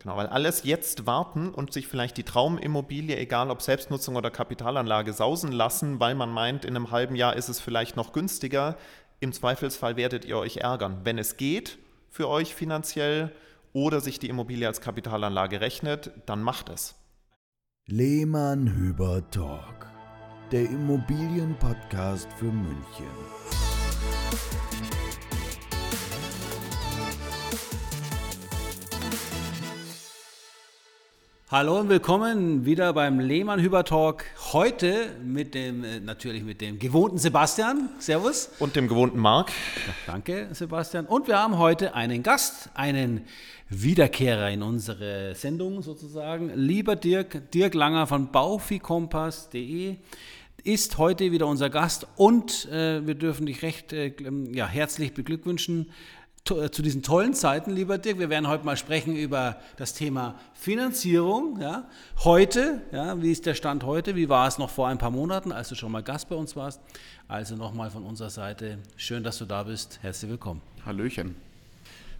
Genau, weil alles jetzt warten und sich vielleicht die Traumimmobilie, egal ob Selbstnutzung oder Kapitalanlage, sausen lassen, weil man meint, in einem halben Jahr ist es vielleicht noch günstiger. Im Zweifelsfall werdet ihr euch ärgern. Wenn es geht für euch finanziell oder sich die Immobilie als Kapitalanlage rechnet, dann macht es. Lehmann Hüber Talk, der Immobilienpodcast für München. Hallo und willkommen wieder beim Lehmann Hüber Talk. Heute mit dem, äh, natürlich mit dem gewohnten Sebastian. Servus. Und dem gewohnten Marc. Danke, Sebastian. Und wir haben heute einen Gast, einen Wiederkehrer in unsere Sendung sozusagen. Lieber Dirk, Dirk Langer von baufikompass.de ist heute wieder unser Gast und äh, wir dürfen dich recht äh, ja, herzlich beglückwünschen zu diesen tollen Zeiten, lieber Dirk. Wir werden heute mal sprechen über das Thema Finanzierung. Ja. Heute, ja, wie ist der Stand heute? Wie war es noch vor ein paar Monaten, als du schon mal Gast bei uns warst? Also nochmal von unserer Seite, schön, dass du da bist. Herzlich willkommen. Hallöchen.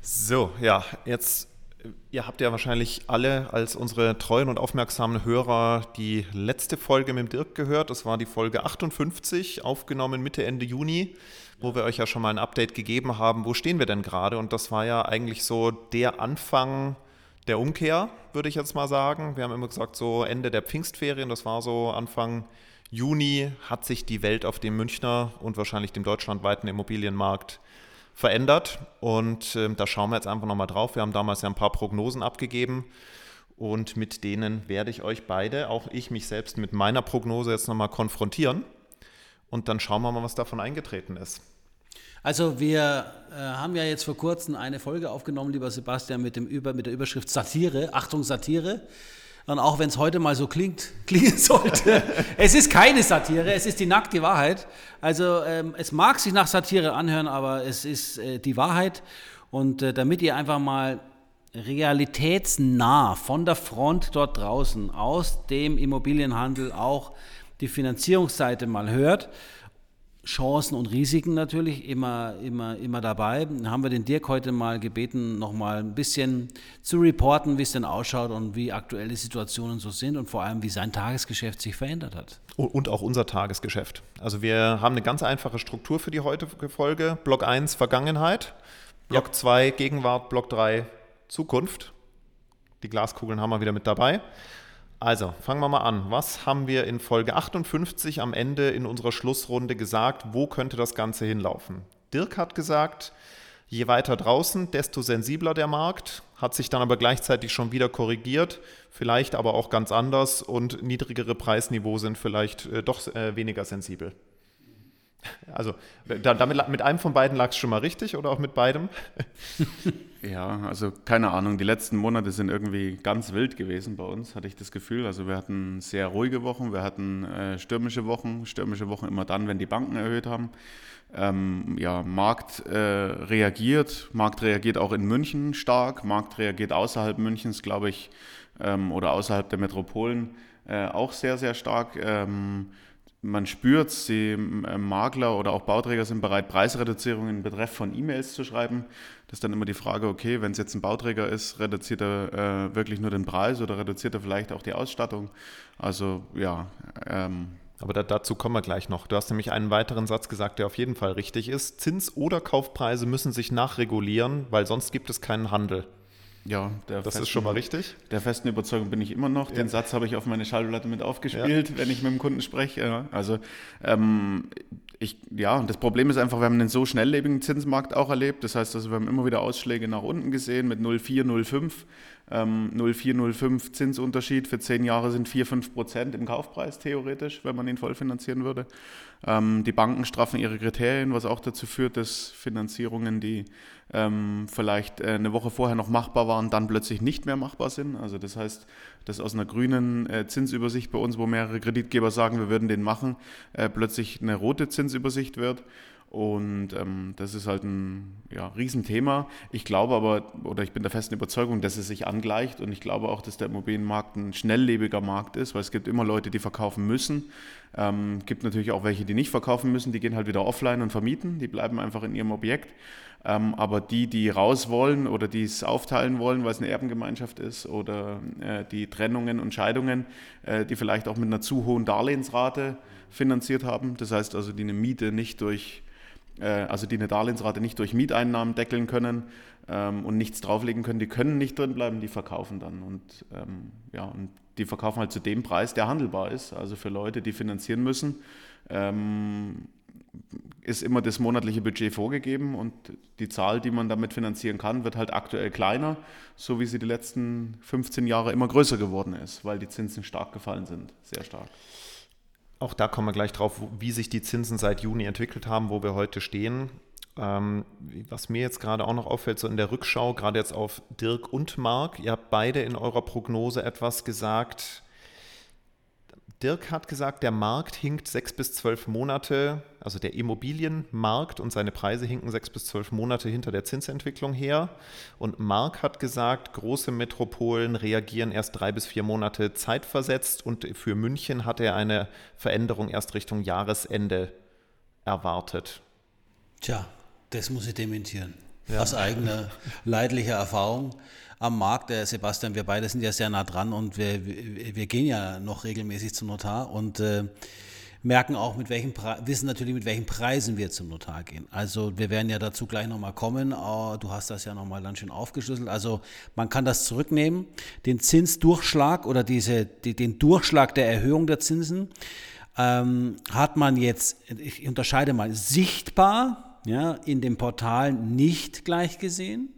So, ja, jetzt, äh, ihr habt ja wahrscheinlich alle als unsere treuen und aufmerksamen Hörer die letzte Folge mit dem Dirk gehört. Das war die Folge 58, aufgenommen Mitte, Ende Juni wo wir euch ja schon mal ein Update gegeben haben, wo stehen wir denn gerade? Und das war ja eigentlich so der Anfang der Umkehr, würde ich jetzt mal sagen. Wir haben immer gesagt, so Ende der Pfingstferien, das war so Anfang Juni, hat sich die Welt auf dem Münchner und wahrscheinlich dem deutschlandweiten Immobilienmarkt verändert. Und äh, da schauen wir jetzt einfach nochmal drauf. Wir haben damals ja ein paar Prognosen abgegeben. Und mit denen werde ich euch beide, auch ich mich selbst mit meiner Prognose jetzt nochmal konfrontieren. Und dann schauen wir mal, was davon eingetreten ist. Also wir äh, haben ja jetzt vor kurzem eine Folge aufgenommen, lieber Sebastian, mit, dem Über, mit der Überschrift Satire. Achtung, Satire. Und auch wenn es heute mal so klingt, klingen sollte, es ist keine Satire, es ist die nackte Wahrheit. Also ähm, es mag sich nach Satire anhören, aber es ist äh, die Wahrheit. Und äh, damit ihr einfach mal realitätsnah von der Front dort draußen aus dem Immobilienhandel auch die Finanzierungsseite mal hört, Chancen und Risiken natürlich immer, immer, immer dabei. Dann haben wir den Dirk heute mal gebeten, noch mal ein bisschen zu reporten, wie es denn ausschaut und wie aktuelle Situationen so sind und vor allem, wie sein Tagesgeschäft sich verändert hat. Und auch unser Tagesgeschäft. Also wir haben eine ganz einfache Struktur für die heutige Folge. Block 1 Vergangenheit, Block 2 ja. Gegenwart, Block 3 Zukunft. Die Glaskugeln haben wir wieder mit dabei. Also, fangen wir mal an. Was haben wir in Folge 58 am Ende in unserer Schlussrunde gesagt? Wo könnte das Ganze hinlaufen? Dirk hat gesagt, je weiter draußen, desto sensibler der Markt, hat sich dann aber gleichzeitig schon wieder korrigiert, vielleicht aber auch ganz anders und niedrigere Preisniveau sind vielleicht äh, doch äh, weniger sensibel. Also damit, mit einem von beiden lag es schon mal richtig oder auch mit beidem? Ja, also keine Ahnung. Die letzten Monate sind irgendwie ganz wild gewesen bei uns, hatte ich das Gefühl. Also wir hatten sehr ruhige Wochen, wir hatten äh, stürmische Wochen. Stürmische Wochen immer dann, wenn die Banken erhöht haben. Ähm, ja, Markt äh, reagiert. Markt reagiert auch in München stark. Markt reagiert außerhalb Münchens, glaube ich, ähm, oder außerhalb der Metropolen äh, auch sehr, sehr stark. Ähm, man spürt, die äh, Makler oder auch Bauträger sind bereit, Preisreduzierungen in Betreff von E-Mails zu schreiben. Das ist dann immer die Frage, okay, wenn es jetzt ein Bauträger ist, reduziert er äh, wirklich nur den Preis oder reduziert er vielleicht auch die Ausstattung? Also ja. Ähm, aber da, dazu kommen wir gleich noch. Du hast nämlich einen weiteren Satz gesagt, der auf jeden Fall richtig ist. Zins- oder Kaufpreise müssen sich nachregulieren, weil sonst gibt es keinen Handel. Ja, das festen, ist schon mal richtig. Der festen Überzeugung bin ich immer noch. Den ja. Satz habe ich auf meine Schallplatte mit aufgespielt, ja. wenn ich mit dem Kunden spreche. Ja, also ähm, ich, ja, das Problem ist einfach, wir haben einen so schnelllebigen Zinsmarkt auch erlebt. Das heißt, also wir haben immer wieder Ausschläge nach unten gesehen mit 0,4, 0,5. Ähm, 0,4, 0,5 Zinsunterschied für zehn Jahre sind 4, 5 Prozent im Kaufpreis theoretisch, wenn man ihn vollfinanzieren würde. Ähm, die Banken straffen ihre Kriterien, was auch dazu führt, dass Finanzierungen, die ähm, vielleicht äh, eine Woche vorher noch machbar waren, dann plötzlich nicht mehr machbar sind. Also das heißt, dass aus einer grünen äh, Zinsübersicht bei uns, wo mehrere Kreditgeber sagen, wir würden den machen, äh, plötzlich eine rote Zinsübersicht wird. Und ähm, das ist halt ein ja, Riesenthema. Ich glaube aber, oder ich bin der festen Überzeugung, dass es sich angleicht. Und ich glaube auch, dass der Immobilienmarkt ein schnelllebiger Markt ist, weil es gibt immer Leute, die verkaufen müssen. Ähm, gibt natürlich auch welche, die nicht verkaufen müssen. Die gehen halt wieder offline und vermieten. Die bleiben einfach in ihrem Objekt. Ähm, aber die, die raus wollen oder die es aufteilen wollen, weil es eine Erbengemeinschaft ist oder äh, die Trennungen und Scheidungen, äh, die vielleicht auch mit einer zu hohen Darlehensrate finanziert haben, das heißt also, die eine Miete nicht durch, also die eine Darlehensrate nicht durch Mieteinnahmen deckeln können ähm, und nichts drauflegen können, die können nicht drin bleiben, die verkaufen dann. Und ähm, ja, und die verkaufen halt zu dem Preis, der handelbar ist. Also für Leute, die finanzieren müssen, ähm, ist immer das monatliche Budget vorgegeben und die Zahl, die man damit finanzieren kann, wird halt aktuell kleiner, so wie sie die letzten 15 Jahre immer größer geworden ist, weil die Zinsen stark gefallen sind, sehr stark. Auch da kommen wir gleich drauf, wie sich die Zinsen seit Juni entwickelt haben, wo wir heute stehen. Ähm, was mir jetzt gerade auch noch auffällt, so in der Rückschau, gerade jetzt auf Dirk und Marc, ihr habt beide in eurer Prognose etwas gesagt, Dirk hat gesagt, der Markt hinkt sechs bis zwölf Monate, also der Immobilienmarkt und seine Preise hinken sechs bis zwölf Monate hinter der Zinsentwicklung her. Und Mark hat gesagt, große Metropolen reagieren erst drei bis vier Monate zeitversetzt und für München hat er eine Veränderung erst Richtung Jahresende erwartet. Tja, das muss ich dementieren. Ja. Aus eigener leidlicher Erfahrung am Markt. Der Sebastian, wir beide sind ja sehr nah dran und wir, wir gehen ja noch regelmäßig zum Notar und äh, merken auch, mit welchen wissen natürlich, mit welchen Preisen wir zum Notar gehen. Also wir werden ja dazu gleich nochmal kommen. Oh, du hast das ja nochmal dann schön aufgeschlüsselt. Also man kann das zurücknehmen, den Zinsdurchschlag oder diese, die, den Durchschlag der Erhöhung der Zinsen ähm, hat man jetzt, ich unterscheide mal, sichtbar ja, in dem Portal nicht gleich gesehen.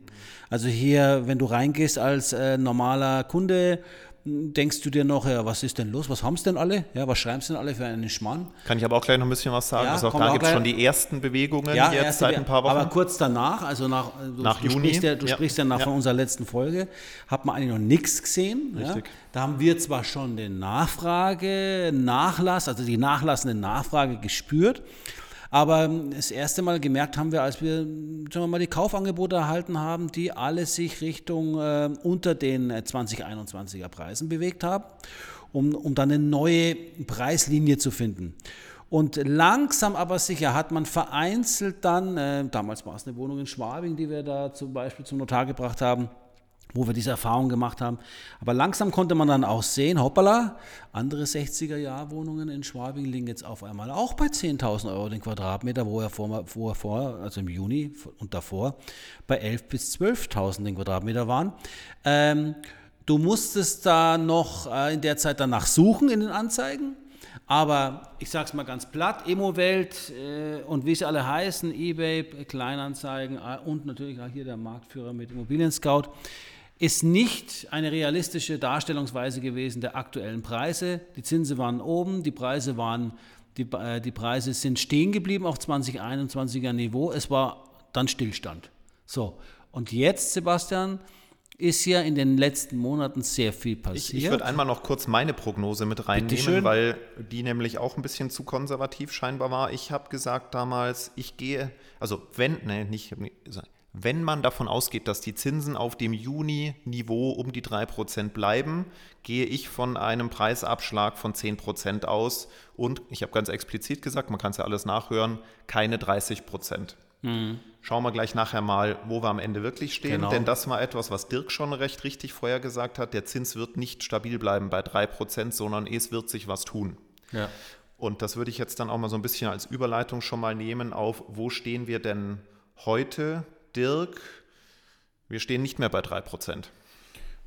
Also hier, wenn du reingehst als äh, normaler Kunde, denkst du dir noch, ja, was ist denn los? Was haben es denn alle? Ja, was schreiben sie denn alle für einen Schmann? Kann ich aber auch gleich noch ein bisschen was sagen. Ja, also auch da gibt es schon die ersten Bewegungen ja, jetzt seit ein paar Wochen. Aber kurz danach, also nach, du, nach du Juni. Sprichst ja, du ja. sprichst ja nach von unserer letzten Folge, hat man eigentlich noch nichts gesehen. Richtig. Da haben wir zwar schon den Nachfrage, Nachlass, also die nachlassende Nachfrage gespürt. Aber das erste Mal gemerkt haben wir, als wir, sagen wir mal, die Kaufangebote erhalten haben, die alle sich Richtung äh, unter den 2021er Preisen bewegt haben, um, um dann eine neue Preislinie zu finden. Und langsam aber sicher hat man vereinzelt dann, äh, damals war es eine Wohnung in Schwabing, die wir da zum Beispiel zum Notar gebracht haben, wo wir diese Erfahrung gemacht haben. Aber langsam konnte man dann auch sehen, hoppala, andere 60er-Jahr-Wohnungen in Schwabing liegen jetzt auf einmal auch bei 10.000 Euro den Quadratmeter, wo er, vor, wo er vor, also im Juni und davor, bei 11.000 bis 12.000 den Quadratmeter waren. Ähm, du musstest da noch äh, in der Zeit danach suchen in den Anzeigen. Aber ich sage es mal ganz platt, Immowelt äh, und wie sie alle heißen, eBay, Kleinanzeigen äh, und natürlich auch hier der Marktführer mit Immobilien Scout, ist nicht eine realistische Darstellungsweise gewesen der aktuellen Preise. Die Zinsen waren oben, die Preise waren die, äh, die Preise sind stehen geblieben auf 2021er Niveau. Es war dann Stillstand. So, und jetzt, Sebastian, ist ja in den letzten Monaten sehr viel passiert. Ich, ich würde einmal noch kurz meine Prognose mit reinnehmen, weil die nämlich auch ein bisschen zu konservativ scheinbar war. Ich habe gesagt damals, ich gehe, also wenn, ne, nicht, wenn man davon ausgeht, dass die Zinsen auf dem Juni-Niveau um die 3% bleiben, gehe ich von einem Preisabschlag von 10% aus und, ich habe ganz explizit gesagt, man kann es ja alles nachhören, keine 30%. Mhm. Schauen wir gleich nachher mal, wo wir am Ende wirklich stehen, genau. denn das war etwas, was Dirk schon recht richtig vorher gesagt hat, der Zins wird nicht stabil bleiben bei 3%, sondern es wird sich was tun. Ja. Und das würde ich jetzt dann auch mal so ein bisschen als Überleitung schon mal nehmen auf, wo stehen wir denn heute Dirk, wir stehen nicht mehr bei 3%.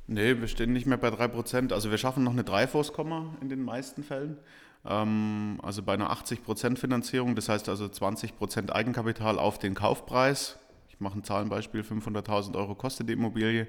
Nee, wir stehen nicht mehr bei 3%. Also wir schaffen noch eine Dreifußkomma in den meisten Fällen. Ähm, also bei einer 80% Finanzierung, das heißt also 20% Eigenkapital auf den Kaufpreis. Ich mache ein Zahlenbeispiel, 500.000 Euro kostet die Immobilie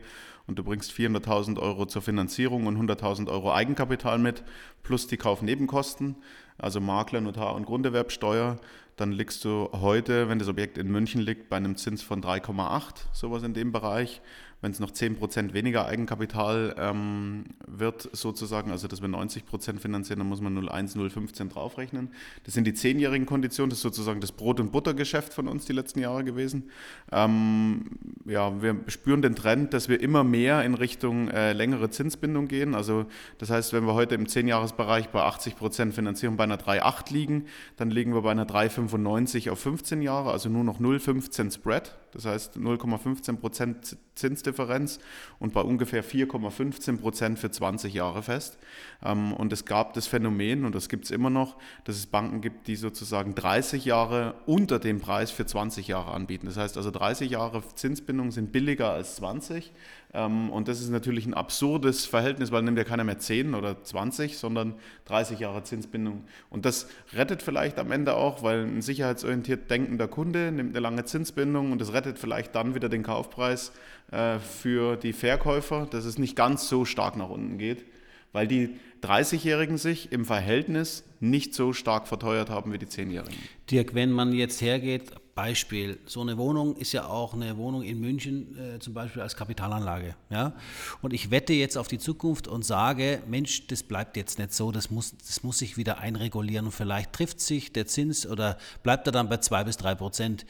und du bringst 400.000 Euro zur Finanzierung und 100.000 Euro Eigenkapital mit, plus die Kaufnebenkosten, also Makler, Notar und Grunderwerbsteuer dann liegst du heute, wenn das Objekt in München liegt, bei einem Zins von 3,8, sowas in dem Bereich wenn es noch 10% weniger Eigenkapital ähm, wird, sozusagen, also dass wir 90% finanzieren, dann muss man 0,1, 0,15 draufrechnen. Das sind die zehnjährigen Konditionen, das ist sozusagen das Brot- und Buttergeschäft von uns die letzten Jahre gewesen. Ähm, ja, wir spüren den Trend, dass wir immer mehr in Richtung äh, längere Zinsbindung gehen. Also das heißt, wenn wir heute im 10-Jahres-Bereich bei 80% Finanzierung bei einer 3,8 liegen, dann liegen wir bei einer 3,95 auf 15 Jahre, also nur noch 0,15 Spread. das heißt 0,15 Prozent Zinsdifferenz und bei ungefähr 4,15 Prozent für 20 Jahre fest. Ähm, und es gab das Phänomen, und das gibt es immer noch, dass es Banken gibt, die sozusagen 30 Jahre unter dem Preis für 20 Jahre anbieten. Das heißt also 30 Jahre Zinsbindung sind billiger als 20. Ähm, und das ist natürlich ein absurdes Verhältnis, weil nimmt ja keiner mehr 10 oder 20, sondern 30 Jahre Zinsbindung. Und das rettet vielleicht am Ende auch, weil ein sicherheitsorientiert denkender Kunde nimmt eine lange Zinsbindung und das rettet vielleicht dann wieder den Kaufpreis äh, für die Verkäufer, dass es nicht ganz so stark nach unten geht, weil die 30-Jährigen sich im Verhältnis nicht so stark verteuert haben wie die 10-Jährigen. Dirk, wenn man jetzt hergeht, Beispiel, so eine Wohnung ist ja auch eine Wohnung in München äh, zum Beispiel als Kapitalanlage. Ja? Und ich wette jetzt auf die Zukunft und sage, Mensch, das bleibt jetzt nicht so, das muss, das muss sich wieder einregulieren und vielleicht trifft sich der Zins oder bleibt er dann bei zwei bis drei Prozent.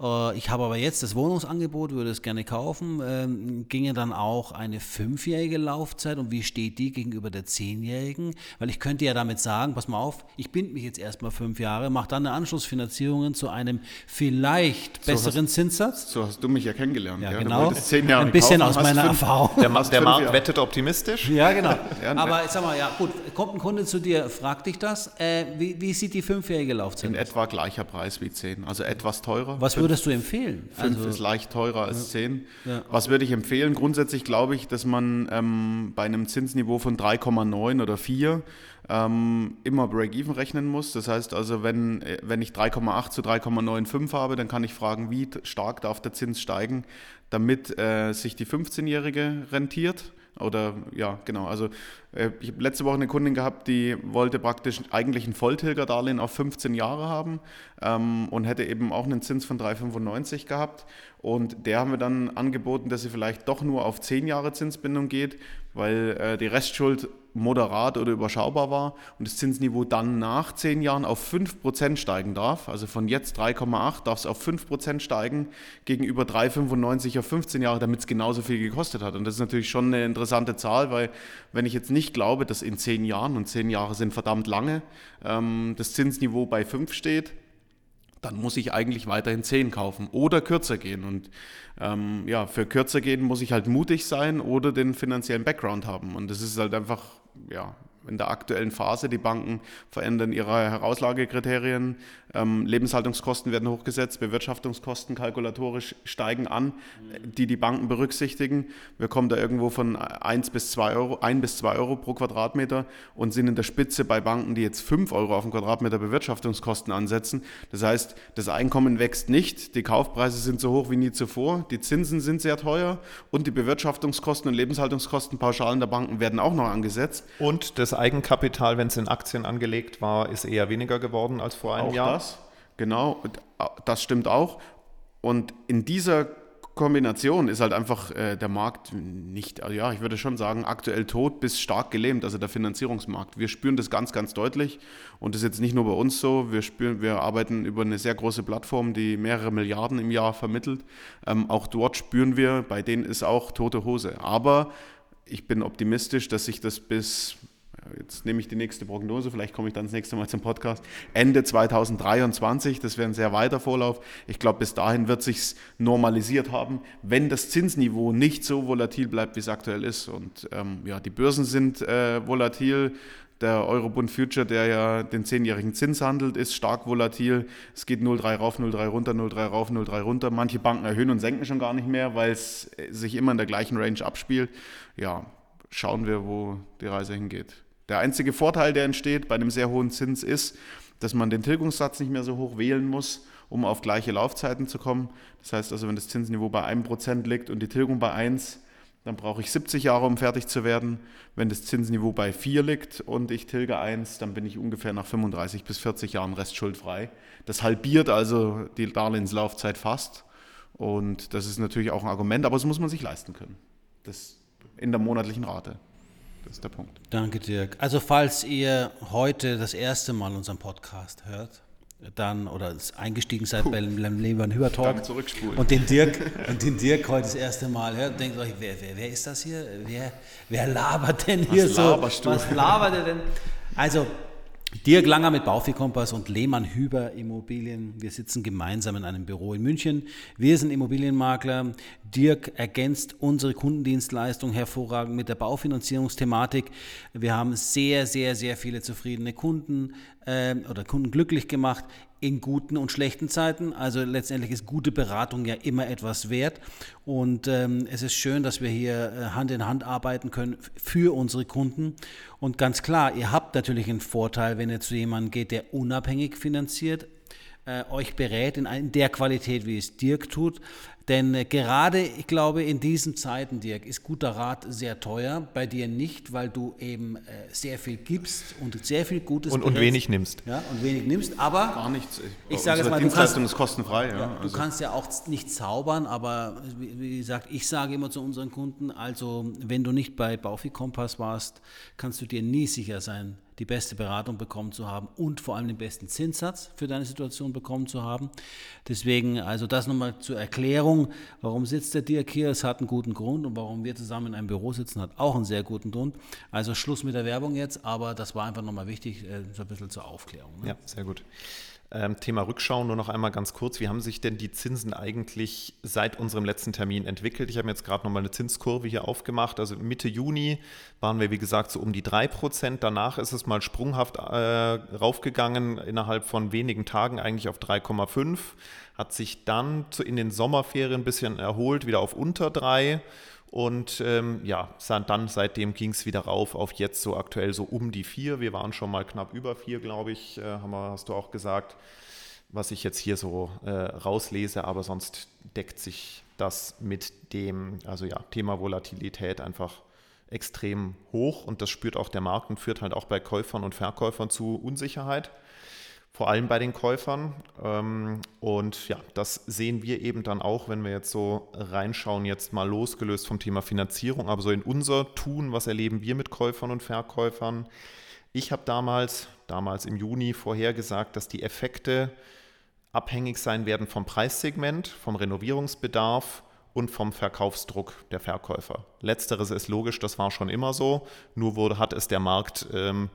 Äh, ich habe aber jetzt das Wohnungsangebot, würde es gerne kaufen. Ähm, ginge dann auch eine fünfjährige Laufzeit und wie steht die gegenüber der zehnjährigen? Weil ich könnte ja damit sagen, pass mal auf, ich binde mich jetzt erstmal fünf Jahre, mache dann eine Anschlussfinanzierung zu einem vielleicht besseren so Zinssatz. So hast du mich ja kennengelernt. Ja, ja. genau. Ein bisschen kaufen, aus meiner fünf, Erfahrung. Der, der Markt wettet optimistisch. Ja, genau. Aber sag mal, ja gut, kommt ein Kunde zu dir, fragt dich das. Äh, wie, wie, sieht die fünfjährige Laufzeit In aus? etwa gleicher Preis wie zehn, also etwas teurer. Was würdest du empfehlen? Fünf also, ist leicht teurer als ja. zehn. Ja. Was würde ich empfehlen? Grundsätzlich glaube ich, dass man ähm, bei einem Zinsniveau von 3,9 oder 4 ähm, immer Break-Even rechnen muss. Das heißt also, wenn, äh, wenn ich 3,8 zu 3,95 habe, dann kann ich fragen, wie stark darf der Zins steigen, damit äh, sich die 15-Jährige rentiert. Oder ja, genau. Also äh, ich habe letzte Woche eine Kundin gehabt, die wollte praktisch eigentlich ein Volltilgerdarlehen auf 15 Jahre haben ähm, und hätte eben auch einen Zins von 3,95 gehabt. Und der haben wir dann angeboten, dass sie vielleicht doch nur auf 10 Jahre Zinsbindung geht, weil äh, die Restschuld moderat oder überschaubar war und das Zinsniveau dann nach 10 Jahren auf 5% steigen darf. Also von jetzt 3,8 darf es auf 5% steigen gegenüber 3,95 auf 15 Jahre, damit es genauso viel gekostet hat. Und das ist natürlich schon eine interessante Zahl, weil wenn ich jetzt nicht glaube, dass in 10 Jahren, und 10 Jahre sind verdammt lange, ähm, das Zinsniveau bei 5 steht, dann muss ich eigentlich weiterhin 10 kaufen oder kürzer gehen. Und ähm, ja, für kürzer gehen muss ich halt mutig sein oder den finanziellen Background haben. Und das ist halt einfach, ja, in der aktuellen Phase. Die Banken verändern ihre Herauslagekriterien, ähm, Lebenshaltungskosten werden hochgesetzt, Bewirtschaftungskosten kalkulatorisch steigen an, die die Banken berücksichtigen. Wir kommen da irgendwo von 1 bis 2 Euro, 1 bis 2 Euro pro Quadratmeter und sind in der Spitze bei Banken, die jetzt 5 Euro auf den Quadratmeter Bewirtschaftungskosten ansetzen. Das heißt, das Einkommen wächst nicht, die Kaufpreise sind so hoch wie nie zuvor, die Zinsen sind sehr teuer und die Bewirtschaftungskosten und Lebenshaltungskosten Pauschalen der Banken werden auch noch angesetzt. Und das Eigenkapital, wenn es in Aktien angelegt war, ist eher weniger geworden als vor einem auch Jahr. Das, genau, das stimmt auch. Und in dieser Kombination ist halt einfach äh, der Markt nicht, also ja, ich würde schon sagen, aktuell tot bis stark gelähmt, also der Finanzierungsmarkt. Wir spüren das ganz, ganz deutlich und das ist jetzt nicht nur bei uns so. Wir, spüren, wir arbeiten über eine sehr große Plattform, die mehrere Milliarden im Jahr vermittelt. Ähm, auch dort spüren wir, bei denen ist auch tote Hose. Aber ich bin optimistisch, dass sich das bis jetzt nehme ich die nächste Prognose, vielleicht komme ich dann das nächste Mal zum Podcast, Ende 2023, das wäre ein sehr weiter Vorlauf. Ich glaube, bis dahin wird sich normalisiert haben, wenn das Zinsniveau nicht so volatil bleibt, wie es aktuell ist. Und ähm, ja, die Börsen sind äh, volatil. Der Eurobund Future, der ja den zehnjährigen Zins handelt, ist stark volatil. Es geht 0,3 rauf, 0,3 runter, 0,3 rauf, 0,3 runter. Manche Banken erhöhen und senken schon gar nicht mehr, weil es sich immer in der gleichen Range abspielt. Ja, schauen wir, wo die Reise hingeht. Der einzige Vorteil, der entsteht bei einem sehr hohen Zins, ist, dass man den Tilgungssatz nicht mehr so hoch wählen muss, um auf gleiche Laufzeiten zu kommen. Das heißt also, wenn das Zinsniveau bei 1% liegt und die Tilgung bei 1, dann brauche ich 70 Jahre, um fertig zu werden. Wenn das Zinsniveau bei 4 liegt und ich tilge 1, dann bin ich ungefähr nach 35 bis 40 Jahren restschuldfrei. Das halbiert also die Darlehenslaufzeit fast. Und das ist natürlich auch ein Argument, aber das muss man sich leisten können. Das in der monatlichen Rate. Das ist der Punkt. Danke, Dirk. Also, falls ihr heute das erste Mal unseren Podcast hört, dann oder eingestiegen seid Puh. beim Leben Hübertalk und den Dirk und den Dirk heute das erste Mal hört, denkt euch, wer, wer, wer ist das hier? Wer, wer labert denn hier was so? Was labert er denn? Also Dirk Langer mit Baufi-Kompass und Lehmann Hüber Immobilien. Wir sitzen gemeinsam in einem Büro in München. Wir sind Immobilienmakler. Dirk ergänzt unsere Kundendienstleistung hervorragend mit der Baufinanzierungsthematik. Wir haben sehr, sehr, sehr viele zufriedene Kunden äh, oder Kunden glücklich gemacht in guten und schlechten Zeiten. Also letztendlich ist gute Beratung ja immer etwas wert. Und ähm, es ist schön, dass wir hier äh, Hand in Hand arbeiten können für unsere Kunden. Und ganz klar, ihr habt natürlich einen Vorteil, wenn ihr zu jemandem geht, der unabhängig finanziert, äh, euch berät in, in, der Qualität, wie es Dirk tut. Denn äh, gerade, ich glaube, in diesen Zeiten, Dirk, ist guter Rat sehr teuer. Bei dir nicht, weil du eben äh, sehr viel gibst und sehr viel Gutes und, und wenig nimmst. Ja, und wenig nimmst. Aber gar nichts. Ich sage es mal, Dienstleistung kannst, ist kostenfrei. Ja, ja, also. Du kannst ja auch nicht zaubern, aber wie, wie, gesagt, ich sage immer zu unseren Kunden, also wenn du nicht bei Baufi Kompass warst, kannst du dir nie sicher sein, die beste Beratung bekommen zu haben und vor allem den besten Zinssatz für deine Situation bekommen zu haben. Deswegen, also das nochmal zur Erklärung, warum sitzt der Dirk hier? Es hat einen guten Grund und warum wir zusammen in einem Büro sitzen, hat auch einen sehr guten Grund. Also Schluss mit der Werbung jetzt, aber das war einfach nochmal wichtig, äh, so ein bisschen zur Aufklärung. Ne? Ja, sehr gut. Ähm, Thema Rückschau nur noch einmal ganz kurz. Wie haben sich denn die Zinsen eigentlich seit unserem letzten Termin entwickelt? Ich habe jetzt gerade nochmal eine Zinskurve hier aufgemacht. Also Mitte Juni waren wir, wie gesagt, so um die 3%. Danach ist es mal sprunghaft äh, raufgegangen, innerhalb von wenigen Tagen eigentlich auf 3,5. Hat sich dann in den Sommerferien ein bisschen erholt, wieder auf unter 3 und ähm, ja, dann seitdem ging es wieder rauf auf jetzt so aktuell so um die vier. Wir waren schon mal knapp über vier, glaube ich, äh, haben wir, hast du auch gesagt, was ich jetzt hier so äh, rauslese, aber sonst deckt sich das mit dem, also ja, Thema Volatilität einfach extrem hoch. Und das spürt auch der Markt und führt halt auch bei Käufern und Verkäufern zu Unsicherheit vor allem bei den Käufern. Ähm, und ja, das sehen wir eben dann auch, wenn wir jetzt so reinschauen, jetzt mal losgelöst vom Thema Finanzierung, aber so in unser Tun, was erleben wir mit Käufern und Verkäufern. Ich habe damals, damals im Juni vorhergesagt, dass die Effekte abhängig sein werden vom Preissegment, vom Renovierungsbedarf und vom Verkaufsdruck der Verkäufer. Letzteres ist logisch, das war schon immer so, nur wurde, hat es der Markt ähm,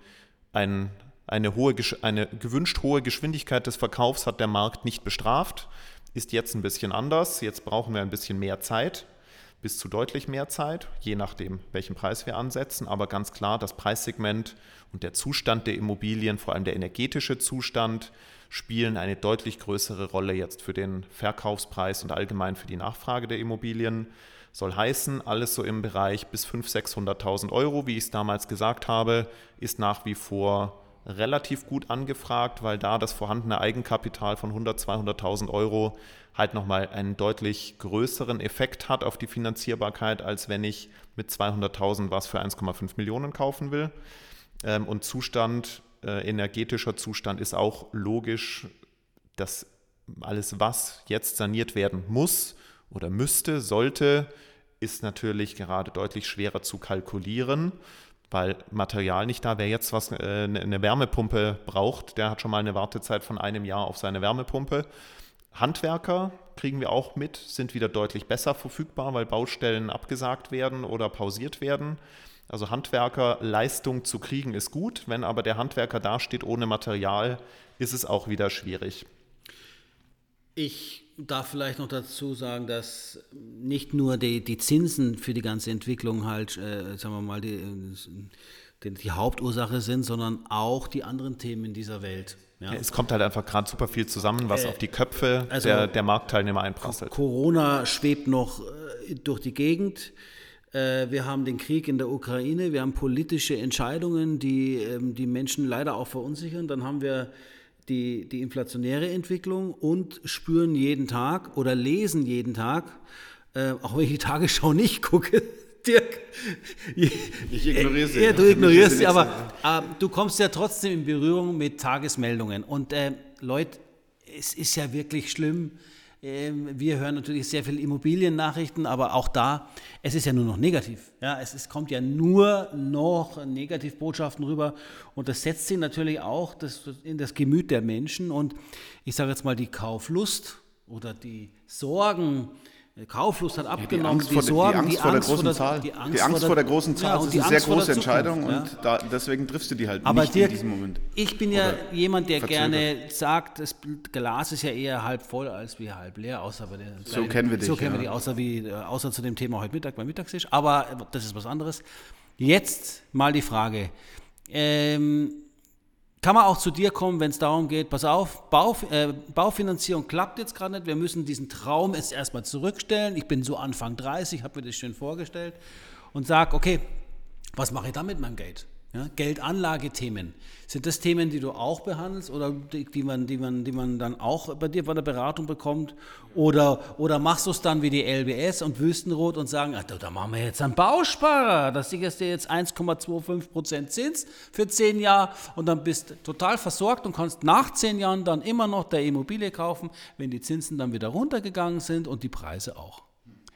ein, eine, hohe, eine gewünscht hohe Geschwindigkeit des Verkaufs hat der Markt nicht bestraft. Ist jetzt ein bisschen anders. Jetzt brauchen wir ein bisschen mehr Zeit, bis zu deutlich mehr Zeit, je nachdem, welchen Preis wir ansetzen. Aber ganz klar, das Preissegment und der Zustand der Immobilien, vor allem der energetische Zustand, spielen eine deutlich größere Rolle jetzt für den Verkaufspreis und allgemein für die Nachfrage der Immobilien. Soll heißen, alles so im Bereich bis 500.000, 600.000 Euro, wie ich es damals gesagt habe, ist nach wie vor relativ gut angefragt, weil da das vorhandene Eigenkapital von 100, 200.000 Euro halt nochmal einen deutlich größeren Effekt hat auf die Finanzierbarkeit, als wenn ich mit 200.000 was für 1,5 Millionen kaufen will. Ähm, und Zustand, äh, energetischer Zustand ist auch logisch, dass alles, was jetzt saniert werden muss oder müsste, sollte, ist natürlich gerade deutlich schwerer zu kalkulieren weil Material nicht da. Wer jetzt was äh, ne, eine Wärmepumpe braucht, der hat schon mal eine Wartezeit von einem Jahr auf seine Wärmepumpe. Handwerker kriegen wir auch mit, sind wieder deutlich besser verfügbar, weil Baustellen abgesagt werden oder pausiert werden. Also Handwerkerleistung zu kriegen ist gut, wenn aber der Handwerker dasteht ohne Material, ist es auch wieder schwierig. Ich darf vielleicht noch dazu sagen, dass nicht nur die, die Zinsen für die ganze Entwicklung halt, äh, sagen wir mal, die, die, die, Hauptursache sind, sondern auch die anderen Themen in dieser Welt. Ja. Es kommt halt einfach gerade super viel zusammen, was äh, auf die Köpfe also der, der Marktteilnehmer einprasselt. Corona schwebt noch äh, durch die Gegend. Äh, wir haben den Krieg in der Ukraine, wir haben politische Entscheidungen, die ähm, die Menschen leider auch verunsichern. Dann haben wir die, die inflationäre Entwicklung und spüren jeden Tag oder lesen jeden Tag, äh, auch wenn ich die Tagesschau nicht gucke, Dirk. Ich ignoriere sie. Ja, du ignorierst sie, aber äh, du kommst ja trotzdem in Berührung mit Tagesmeldungen. Und äh, Leute, es ist ja wirklich schlimm, wir hören natürlich sehr viele Immobiliennachrichten, aber auch da, es ist ja nur noch negativ. Ja, es, es kommt ja nur noch Negativbotschaften rüber und das setzt sich natürlich auch das, in das Gemüt der Menschen und ich sage jetzt mal die Kauflust oder die Sorgen, Kauflust hat Die abgenommen, Angst, vor, der- die Angst vor der großen Zahl. Die Angst, vor der großen Zahl ja, das ist die eine sehr Angst große Entscheidung Zukunft, ja. und da, deswegen triffst du die halt Aber nicht Dirk, in diesem Moment. ich bin ja Oder jemand, der verzögert. gerne sagt, das Glas ist ja eher halb voll als wie halb leer, außer bei der, So kennen wir dich, So kennen wir ja. dich, außer, wie, äh, außer zu dem Thema heute Mittag beim Mittagstisch. Aber das ist was anderes. Jetzt mal die Frage. Ähm, kann man auch zu dir kommen, wenn es darum geht, pass auf, Bau, äh, Baufinanzierung klappt jetzt gerade nicht, wir müssen diesen Traum jetzt erstmal zurückstellen. Ich bin so Anfang 30, habe mir das schön vorgestellt und sage, okay, was mache ich da mit meinem Geld? Ja, Geldanlagethemen. Sind das Themen, die du auch behandelst oder die, die, man, die, man, die man dann auch bei dir bei der Beratung bekommt? Oder, oder machst du es dann wie die LBS und Wüstenrot und sagen, ach, da machen wir jetzt einen Bausparer, da sicherst du jetzt 1,25% Zins für 10 Jahre und dann bist total versorgt und kannst nach 10 Jahren dann immer noch der Immobilie kaufen, wenn die Zinsen dann wieder runtergegangen sind und die Preise auch.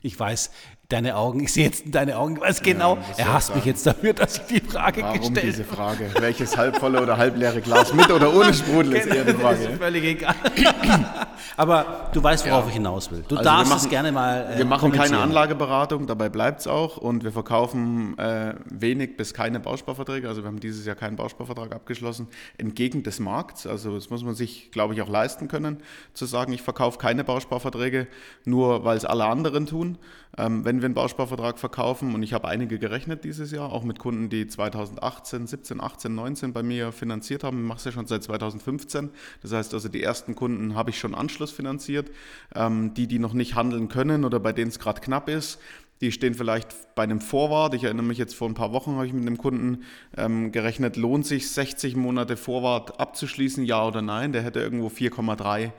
Ich weiß, deine Augen, ich sehe jetzt in deine Augen, ich weiß genau, das ist er ja hasst mich jetzt dafür, dass ich die Frage Warum gestellt diese Frage? Welches halbvolle oder halbleere Glas mit oder ohne Sprudel ist eher die Das Frage. ist völlig egal. Aber du weißt, worauf ich hinaus will. Du Also darfst es machen- gerne mal. äh, Wir machen keine. Anlageberatung, dabei bleibt es auch. Und wir verkaufen äh, wenig bis keine Bausparverträge. Also wir haben dieses Jahr keinen Bausparvertrag abgeschlossen, entgegen des Markts. Also das muss man sich, glaube ich, auch leisten können, zu sagen, ich verkaufe keine Bausparverträge, nur weil es alle anderen tun. Ähm, wenn wir einen Bausparvertrag verkaufen, und ich habe einige gerechnet dieses Jahr, auch mit Kunden, die 2018, 17, 18, 19 bei mir finanziert haben, ich mache es ja schon seit 2015. Das heißt also, die ersten Kunden habe ich schon anschlussfinanziert. Ähm, die, die noch nicht handeln können oder bei denen es gerade knapp ist, die stehen vielleicht bei einem Vorwart. Ich erinnere mich jetzt vor ein paar Wochen, habe ich mit einem Kunden ähm, gerechnet, lohnt sich 60 Monate Vorwart abzuschließen, ja oder nein. Der hätte irgendwo 4,3 äh,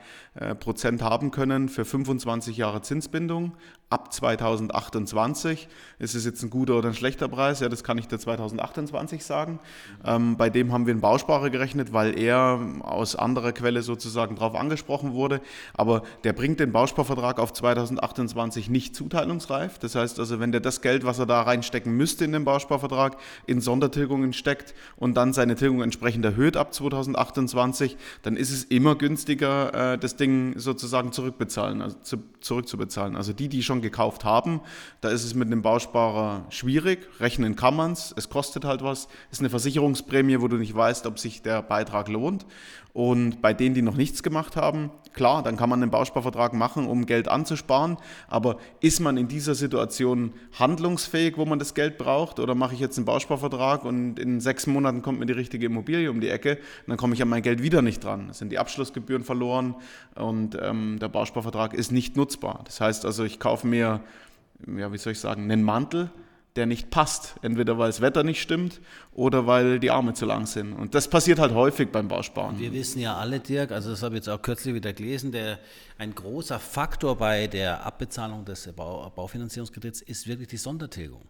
Prozent haben können für 25 Jahre Zinsbindung. Ab 2028 ist es jetzt ein guter oder ein schlechter Preis? Ja, das kann ich dir 2028 sagen. Ähm, bei dem haben wir einen Bausparer gerechnet, weil er aus anderer Quelle sozusagen darauf angesprochen wurde. Aber der bringt den Bausparvertrag auf 2028 nicht zuteilungsreif. Das heißt also, wenn der das Geld, was er da reinstecken müsste in den Bausparvertrag, in Sondertilgungen steckt und dann seine Tilgung entsprechend erhöht ab 2028, dann ist es immer günstiger, äh, das Ding sozusagen zurückbezahlen, also zu, zurückzubezahlen. Also die, die schon gekauft haben, da ist es mit einem Bausparer schwierig. Rechnen kann man es, es kostet halt was, ist eine Versicherungsprämie, wo du nicht weißt, ob sich der Beitrag lohnt. Und bei denen, die noch nichts gemacht haben, klar, dann kann man einen Bausparvertrag machen, um Geld anzusparen. Aber ist man in dieser Situation handlungsfähig, wo man das Geld braucht? Oder mache ich jetzt einen Bausparvertrag und in sechs Monaten kommt mir die richtige Immobilie um die Ecke und dann komme ich an mein Geld wieder nicht dran. Sind die Abschlussgebühren verloren und ähm, der Bausparvertrag ist nicht nutzbar. Das heißt also, ich kaufe mir, ja, wie soll ich sagen, einen Mantel, der nicht passt. Entweder weil das Wetter nicht stimmt oder weil die Arme zu lang sind. Und das passiert halt häufig beim Bausparen. Wir wissen ja alle, Dirk, also das habe ich jetzt auch kürzlich wieder gelesen, der, ein großer Faktor bei der Abbezahlung des Bau, Baufinanzierungskredits ist wirklich die Sondertilgung.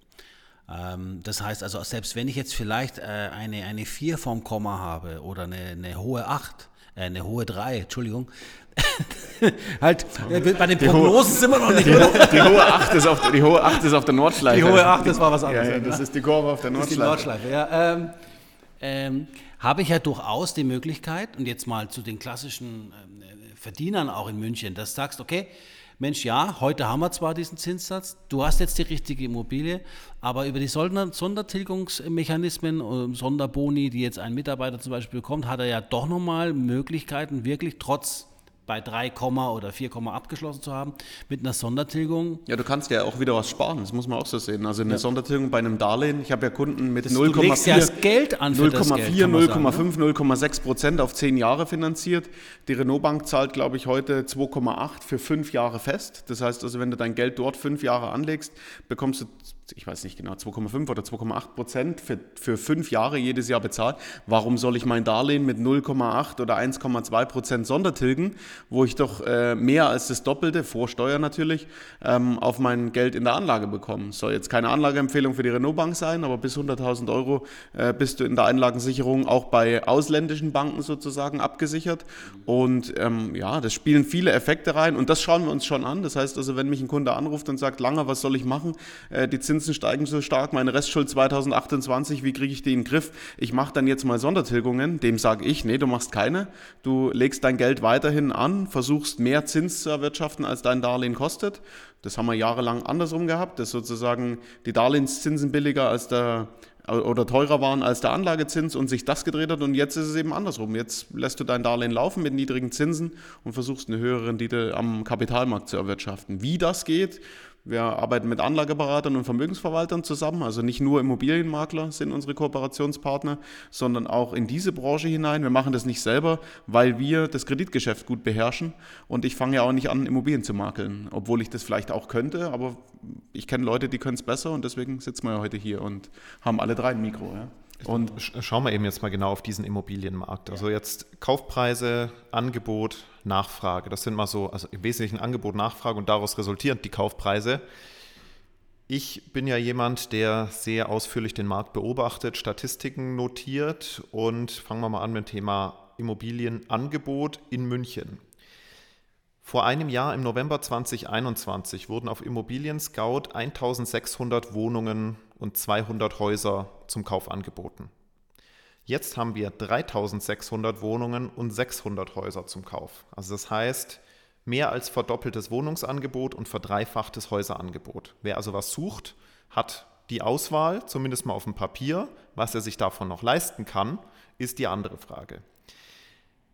Ähm, das heißt also, selbst wenn ich jetzt vielleicht äh, eine, eine 4 vom Komma habe oder eine, eine hohe 8, äh, eine hohe 3, Entschuldigung, halt, äh, bei den Prognosen sind wir noch nicht, Die, die hohe 8 ist auf, die hohe 8 ist auf der Nordschleife. Die hohe 8, das war was anderes. Ja, ja, das ist die Kurve auf der Das ist die Nordschleife. Nordschleife, ja. Ähm, ähm, habe ich ja durchaus die Möglichkeit, und jetzt mal zu den klassischen ähm, äh, Verdienern auch in München, dass du sagst, okay, Mensch, ja, heute haben wir zwar diesen Zinssatz, du hast jetzt die richtige Immobilie, aber über die Sonder Sondertilgungsmechanismen, äh, Sonderboni, die jetzt ein Mitarbeiter zum Beispiel bekommt, hat er ja doch nochmal Möglichkeiten, wirklich trotz bei 3, oder 4, abgeschlossen zu haben, mit einer Sondertilgung Ja, du kannst ja auch wieder was sparen, das muss man auch so sehen. Also eine Sondertilgung bei einem Darlehen, ich habe ja Kunden mit Das- du legst ja 0,4 das Geld an für das Geld, 0,4, kann man sagen, ne? 0,5, 0,6 Prozent auf 10 Jahre finanziert. Die Renault Bank zahlt, glaube ich, heute 2,8 für 5 Jahre fest. Das heißt also, wenn du dein Geld dort 5 Jahre anlegst, bekommst du, ich weiß nicht genau, 2,5 oder 2,8 Prozent für, für 5 Jahre jedes Jahr bezahlt. Warum soll ich mein Darlehen mit 0,8 oder 1,2 Prozent Sondertilgen, wo ich doch äh, mehr als das Doppelte, vor Steuer natürlich, ähm, auf mein Geld in der Anlage bekomme? Soll jetzt keine Anlageempfehlung für die Renault Bank sein, aber bis 100.000 Euro äh, bist du in der Einlagensicherung auch bei ausländischen Banken sozusagen abgesichert. Und ähm, ja, das spielen viele Effekte rein und das schauen wir uns schon an. Das heißt also, wenn mich ein Kunde anruft und sagt, Langer, was soll ich machen? Äh, die Zinsen steigen so stark, meine Restschuld 2028, wie kriege ich die in den Griff? Ich mache dann jetzt mal Sondertilgungen. Dem sage ich, nee, du machst keine. Du legst dein Geld weiterhin an an, versuchst mehr Zins zu erwirtschaften, als dein Darlehen kostet. Das haben wir jahrelang andersrum gehabt, dass sozusagen die Darlehenszinsen billiger als der oder teurer waren als der Anlagezins und sich das gedreht hat. Und jetzt ist es eben andersrum. Jetzt lässt du dein Darlehen laufen mit niedrigen Zinsen und versuchst eine höhere Rendite am Kapitalmarkt zu erwirtschaften. Wie das geht, wir arbeiten mit Anlageberatern und Vermögensverwaltern zusammen, also nicht nur Immobilienmakler sind unsere Kooperationspartner, sondern auch in diese Branche hinein. Wir machen das nicht selber, weil wir das Kreditgeschäft gut beherrschen und ich fange ja auch nicht an, Immobilien zu makeln, obwohl ich das vielleicht auch könnte, aber ich kenne Leute, die können es besser und deswegen sitzen wir ja heute hier und haben alle drei ein Mikro. Ja. Und schauen wir eben jetzt mal genau auf diesen Immobilienmarkt. Also jetzt Kaufpreise, Angebot, Nachfrage. Das sind mal so, also im Wesentlichen Angebot, Nachfrage und daraus resultierend die Kaufpreise. Ich bin ja jemand, der sehr ausführlich den Markt beobachtet, Statistiken notiert und fangen wir mal an mit dem Thema Immobilienangebot in München. Vor einem Jahr im November 2021 wurden auf Immobilien Scout 1600 Wohnungen und 200 Häuser zum Kauf angeboten. Jetzt haben wir 3600 Wohnungen und 600 Häuser zum Kauf. Also das heißt, mehr als verdoppeltes Wohnungsangebot und verdreifachtes Häuserangebot. Wer also was sucht, hat die Auswahl, zumindest mal auf dem Papier. Was er sich davon noch leisten kann, ist die andere Frage.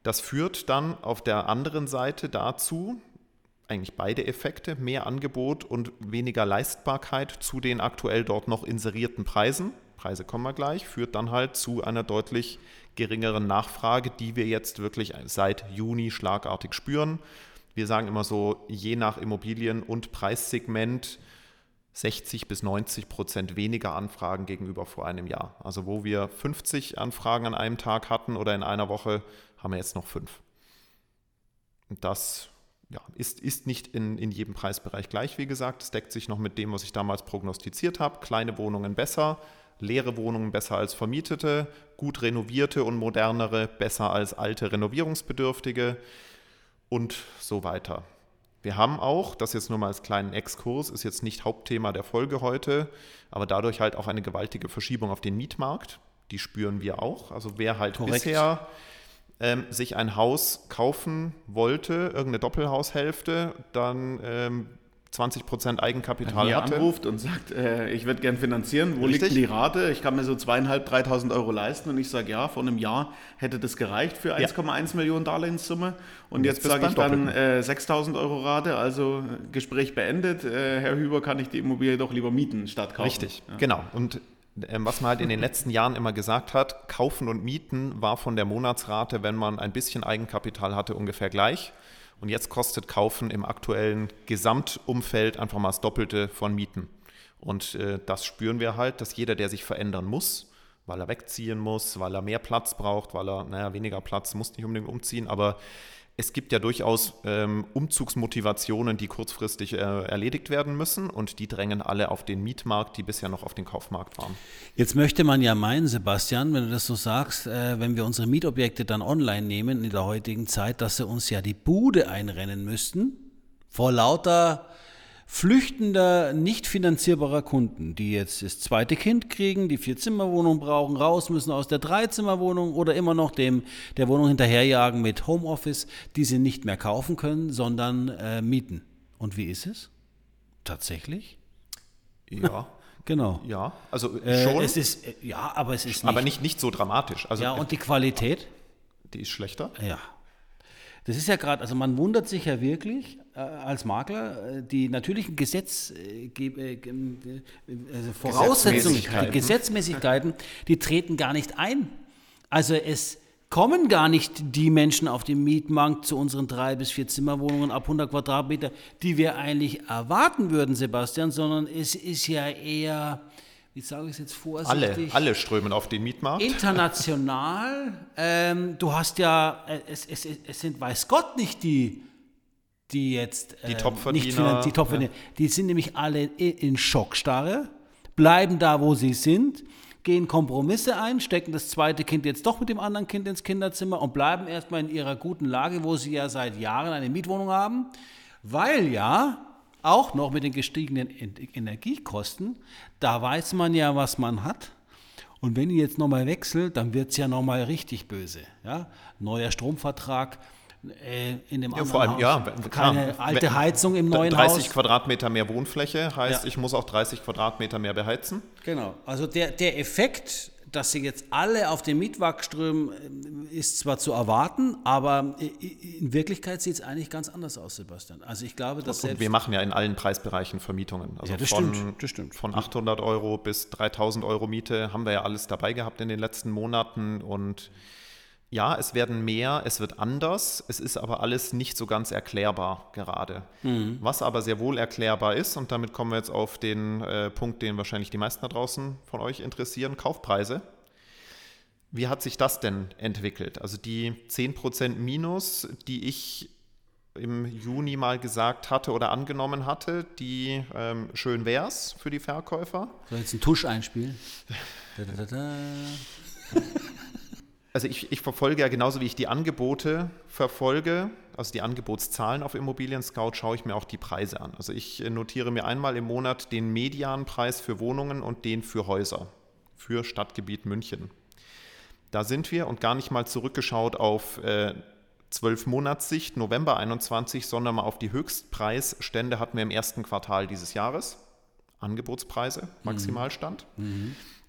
Das führt dann auf der anderen Seite dazu, eigentlich beide Effekte, mehr Angebot und weniger Leistbarkeit zu den aktuell dort noch inserierten Preisen. Preise kommen wir gleich, führt dann halt zu einer deutlich geringeren Nachfrage, die wir jetzt wirklich seit Juni schlagartig spüren. Wir sagen immer so, je nach Immobilien- und Preissegment 60 bis 90 Prozent weniger Anfragen gegenüber vor einem Jahr. Also wo wir 50 Anfragen an einem Tag hatten oder in einer Woche, haben wir jetzt noch fünf. Und das ja, ist, ist nicht in, in jedem Preisbereich gleich, wie gesagt. Es deckt sich noch mit dem, was ich damals prognostiziert habe. Kleine Wohnungen besser, leere Wohnungen besser als vermietete, gut renovierte und modernere besser als alte renovierungsbedürftige und so weiter. Wir haben auch, das jetzt nur mal als kleinen Exkurs, ist jetzt nicht Hauptthema der Folge heute, aber dadurch halt auch eine gewaltige Verschiebung auf den Mietmarkt. Die spüren wir auch. Also wer halt Korrekt. bisher ähm, sich ein Haus kaufen wollte, irgendeine Doppelhaushälfte, dann ähm, 20% Eigenkapital Wenn hatte. anruft und sagt, äh, ich würde gern finanzieren, wo Richtig? liegt die Rate? Ich kann mir so zweieinhalb, 3.000 Euro leisten und ich sage, ja, vor einem Jahr hätte das gereicht für 1,1 ja. Millionen Darlehenssumme und, und jetzt, jetzt sage ich dann äh, 6.000 Euro Rate, also Gespräch beendet, äh, Herr Hüber, kann ich die Immobilie doch lieber mieten statt kaufen. Richtig, ja. genau. Und was man halt in den letzten Jahren immer gesagt hat, kaufen und mieten war von der Monatsrate, wenn man ein bisschen Eigenkapital hatte, ungefähr gleich. Und jetzt kostet Kaufen im aktuellen Gesamtumfeld einfach mal das Doppelte von Mieten. Und äh, das spüren wir halt, dass jeder, der sich verändern muss, weil er wegziehen muss, weil er mehr Platz braucht, weil er, naja, weniger Platz, muss nicht unbedingt umziehen, aber es gibt ja durchaus ähm, Umzugsmotivationen, die kurzfristig äh, erledigt werden müssen und die drängen alle auf den Mietmarkt, die bisher noch auf den Kaufmarkt waren. Jetzt möchte man ja meinen, Sebastian, wenn du das so sagst, äh, wenn wir unsere Mietobjekte dann online nehmen in der heutigen Zeit, dass sie uns ja die Bude einrennen müssten vor lauter flüchtender, nicht finanzierbarer Kunden, die jetzt das zweite Kind kriegen, die Vier-Zimmer-Wohnung brauchen, raus müssen aus der Dreizimmerwohnung oder immer noch dem der Wohnung hinterherjagen mit Homeoffice, die sie nicht mehr kaufen können, sondern äh, mieten. Und wie ist es? Tatsächlich? Ja. Genau. Ja, also äh, schon. Äh, es ist, äh, ja, aber es ist nicht. Aber nicht, nicht so dramatisch. Also, ja, und die Qualität? Die ist schlechter? Ja. Das ist ja gerade, also man wundert sich ja wirklich äh, als Makler, äh, die natürlichen Gesetz, äh, äh, also Voraussetzungen, Gesetzmäßigkeiten. die Gesetzmäßigkeiten, die treten gar nicht ein. Also es kommen gar nicht die Menschen auf den Mietmarkt zu unseren drei bis vier Zimmerwohnungen ab 100 Quadratmeter, die wir eigentlich erwarten würden, Sebastian, sondern es ist ja eher wie sage ich es jetzt vorsichtig? Alle, alle strömen auf den Mietmarkt. International. ähm, du hast ja, äh, es, es, es sind, weiß Gott, nicht die, die jetzt die ähm, Topverdiener, die, Topverdiener. Ja. die sind nämlich alle in Schockstarre, bleiben da, wo sie sind, gehen Kompromisse ein, stecken das zweite Kind jetzt doch mit dem anderen Kind ins Kinderzimmer und bleiben erstmal in ihrer guten Lage, wo sie ja seit Jahren eine Mietwohnung haben, weil ja auch noch mit den gestiegenen Energiekosten, da weiß man ja, was man hat. Und wenn ihr jetzt nochmal wechselt, dann wird es ja nochmal richtig böse. Ja? Neuer Stromvertrag, äh, in dem Ja, anderen vor allem, Haus. ja, Keine klar. alte Heizung im neuen 30 Haus. Quadratmeter mehr Wohnfläche heißt, Ja. ich muss auch 30 Quadratmeter mehr beheizen. Genau. Also der, der Effekt, dass sie jetzt alle auf den Mietwag strömen, äh, ist zwar zu erwarten, aber in Wirklichkeit sieht es eigentlich ganz anders aus, Sebastian. Also ich glaube, dass Und wir machen ja in allen Preisbereichen Vermietungen. Also Ja, das von, stimmt, das stimmt. von 800 Euro bis 3000 Euro Miete haben wir ja alles dabei gehabt in den letzten Monaten. Und ja, es werden mehr, es wird anders, es ist aber alles nicht so ganz erklärbar gerade. Mhm. Was aber sehr wohl erklärbar ist, und damit kommen wir jetzt auf den äh, Punkt, den wahrscheinlich die meisten da draußen von euch interessieren, Kaufpreise. Wie hat sich das denn entwickelt? Also die 10% Minus, die ich im Juni mal gesagt hatte oder angenommen hatte, die ähm, schön wär's für die Verkäufer. so jetzt einen Tusch einspielen. Da, da, da, da. Also ich, ich verfolge ja genauso wie ich die Angebote verfolge, also die Angebotszahlen auf Immobilien Scout, schaue ich mir auch die Preise an. Also ich äh, notiere mir einmal im Monat den Medianpreis für Wohnungen und den für Häuser, für Stadtgebiet München. Da sind wir und gar nicht mal zurückgeschaut auf äh, 12 Monatssicht, November 21, sondern mal auf die Höchstpreisstände hatten wir im ersten Quartal dieses Jahres. Angebotspreise, Maximalstand.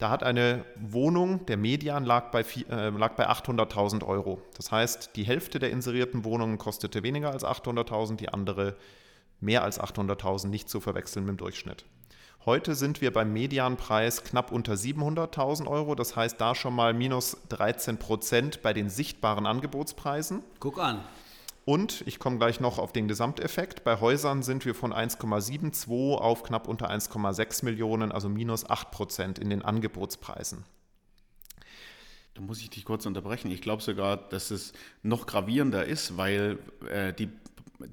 Da hat eine Wohnung, der Median lag bei, äh, bei 800.000 Euro. Das heißt, die Hälfte der inserierten Wohnungen kostete weniger als 800.000, die andere mehr als 800.000, nicht zu verwechseln mit dem Durchschnitt. Heute sind wir beim Medianpreis knapp unter 700.000 Euro, das heißt da schon mal minus 13 Prozent bei den sichtbaren Angebotspreisen. Guck an. Und ich komme gleich noch auf den Gesamteffekt. Bei Häusern sind wir von 1,72 auf knapp unter 1,6 Millionen, also minus 8 Prozent in den Angebotspreisen. Da muss ich dich kurz unterbrechen. Ich glaube sogar, dass es noch gravierender ist, weil äh, die,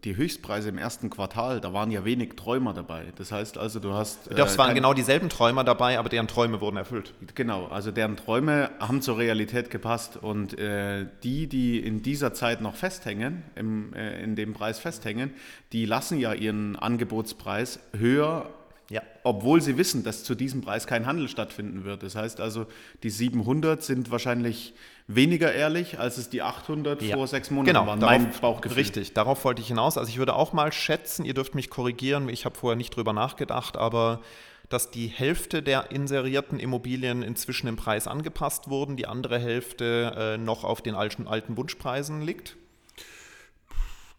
die Höchstpreise im ersten Quartal, da waren ja wenig Träumer dabei. Das heißt also, du hast. äh, Das waren kein- genau dieselben Träumer dabei, aber deren Träume wurden erfüllt. Genau, also deren Träume haben zur Realität gepasst und äh, die, die in dieser Zeit noch festhängen, im, äh, in dem Preis festhängen, die lassen ja ihren Angebotspreis höher, Ja. obwohl sie wissen, dass zu diesem Preis kein Handel stattfinden wird. Das heißt also, die 700 sind wahrscheinlich weniger ehrlich, als es die 800 vor sechs Monaten genau, waren. darauf, Mein Bauchgefühl. Richtig, darauf wollte ich hinaus. Also ich würde auch mal schätzen, ihr dürft mich korrigieren, ich habe vorher nicht drüber nachgedacht, aber dass die Hälfte der inserierten Immobilien inzwischen im Preis angepasst wurden, die andere Hälfte äh, noch auf den alten, alten Wunschpreisen liegt.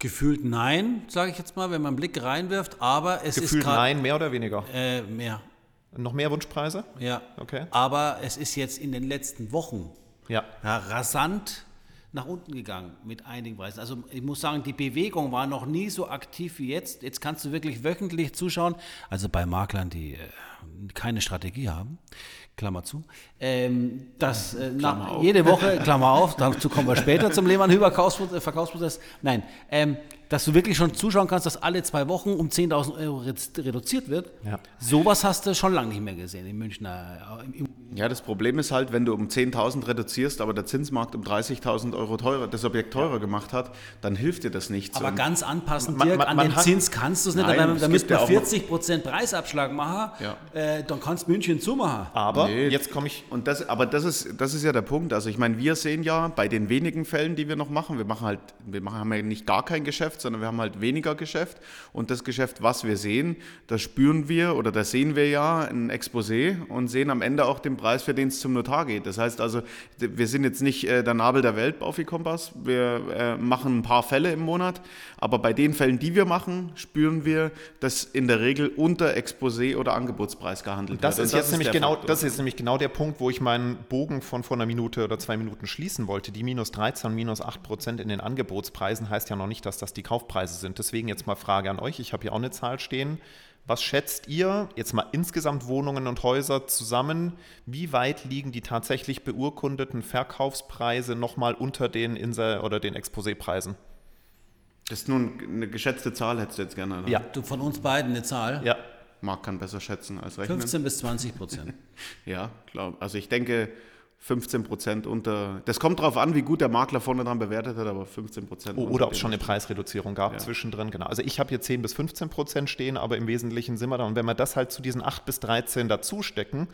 Gefühlt nein, sage ich jetzt mal, wenn man einen Blick reinwirft, aber es Gefühlt ist gerade nein, mehr oder weniger. äh, mehr. Noch mehr Wunschpreise? Ja. Okay. Aber es ist jetzt in den letzten Wochen Ja. ja, rasant nach unten gegangen mit einigen Preisen. Also ich muss sagen, die Bewegung war noch nie so aktiv wie jetzt. Jetzt kannst du wirklich wöchentlich zuschauen. Also bei Maklern, die äh, keine Strategie haben, Klammer zu, ähm, dass äh, nach, jede Woche, Klammer auf, dazu kommen wir später zum Lehmann-Hüber Verkaufsprozess. Nein, ähm, dass du wirklich schon zuschauen kannst, dass alle zwei Wochen um 10.000 Euro redu- reduziert wird. Ja. Sowas hast du schon lange nicht mehr gesehen im Münchner. Im, im, Ja, das Problem ist halt, wenn du um 10.000 reduzierst, aber der Zinsmarkt um 30.000 Euro teurer, das Objekt teurer gemacht hat, dann hilft dir das nichts. Aber ganz anpassen, Man- Dirk, man- an man den hat- Zins kannst du es nicht. Nein, da es da gibt müsste ja man auch noch- 40% Preisabschlag machen. Ja. Äh, dann kannst du München zumachen. Aber Nee. jetzt komme ich. Und das, aber das ist, das ist ja der Punkt. Also ich meine, wir sehen ja bei den wenigen Fällen, die wir noch machen, wir machen halt, wir machen, haben ja nicht gar kein Geschäft, sondern wir haben halt weniger Geschäft. Und das Geschäft, was wir sehen, das spüren wir oder das sehen wir ja ein Exposé und sehen am Ende auch den Preis, für den es zum Notar geht. Das heißt also, wir sind jetzt nicht äh, der Nabel der Welt, Baufi Kompass. Wir äh, machen ein paar Fälle im Monat, aber bei den Fällen, die wir machen, spüren wir, dass in der Regel unter Exposé oder Angebotspreis gehandelt Das wird. ist Und jetzt nämlich der genau, Faktor. das ist nämlich genau der Punkt, wo ich meinen Bogen von vor einer Minute oder zwei Minuten schließen wollte. Die minus 13, minus 8 Prozent in den Angebotspreisen heißt ja noch nicht, dass das die Kaufpreise sind. Deswegen jetzt mal Frage an euch. Ich habe hier auch eine Zahl stehen. Was schätzt ihr jetzt mal insgesamt Wohnungen und Häuser zusammen? Wie weit liegen die tatsächlich beurkundeten Verkaufspreise nochmal unter den Inser oder den Exposé-Preisen? Das ist nun eine geschätzte Zahl, hättest du jetzt gerne. Oder? Ja. Du, von uns beiden eine Zahl. Ja, Marc kann besser schätzen als rechnen. 15 bis 20 Prozent. Ja, klar. Also ich denke 15 Prozent unter. Das kommt darauf an, wie gut der Makler vorne dran bewertet hat, aber 15 Prozent. O- Oder ob es schon eine Preisreduzierung gab Ja. zwischendrin, genau. Also ich habe hier 10 bis 15 Prozent stehen, aber im Wesentlichen sind wir da. Und wenn wir das halt zu diesen 8 bis 13 dazu stecken,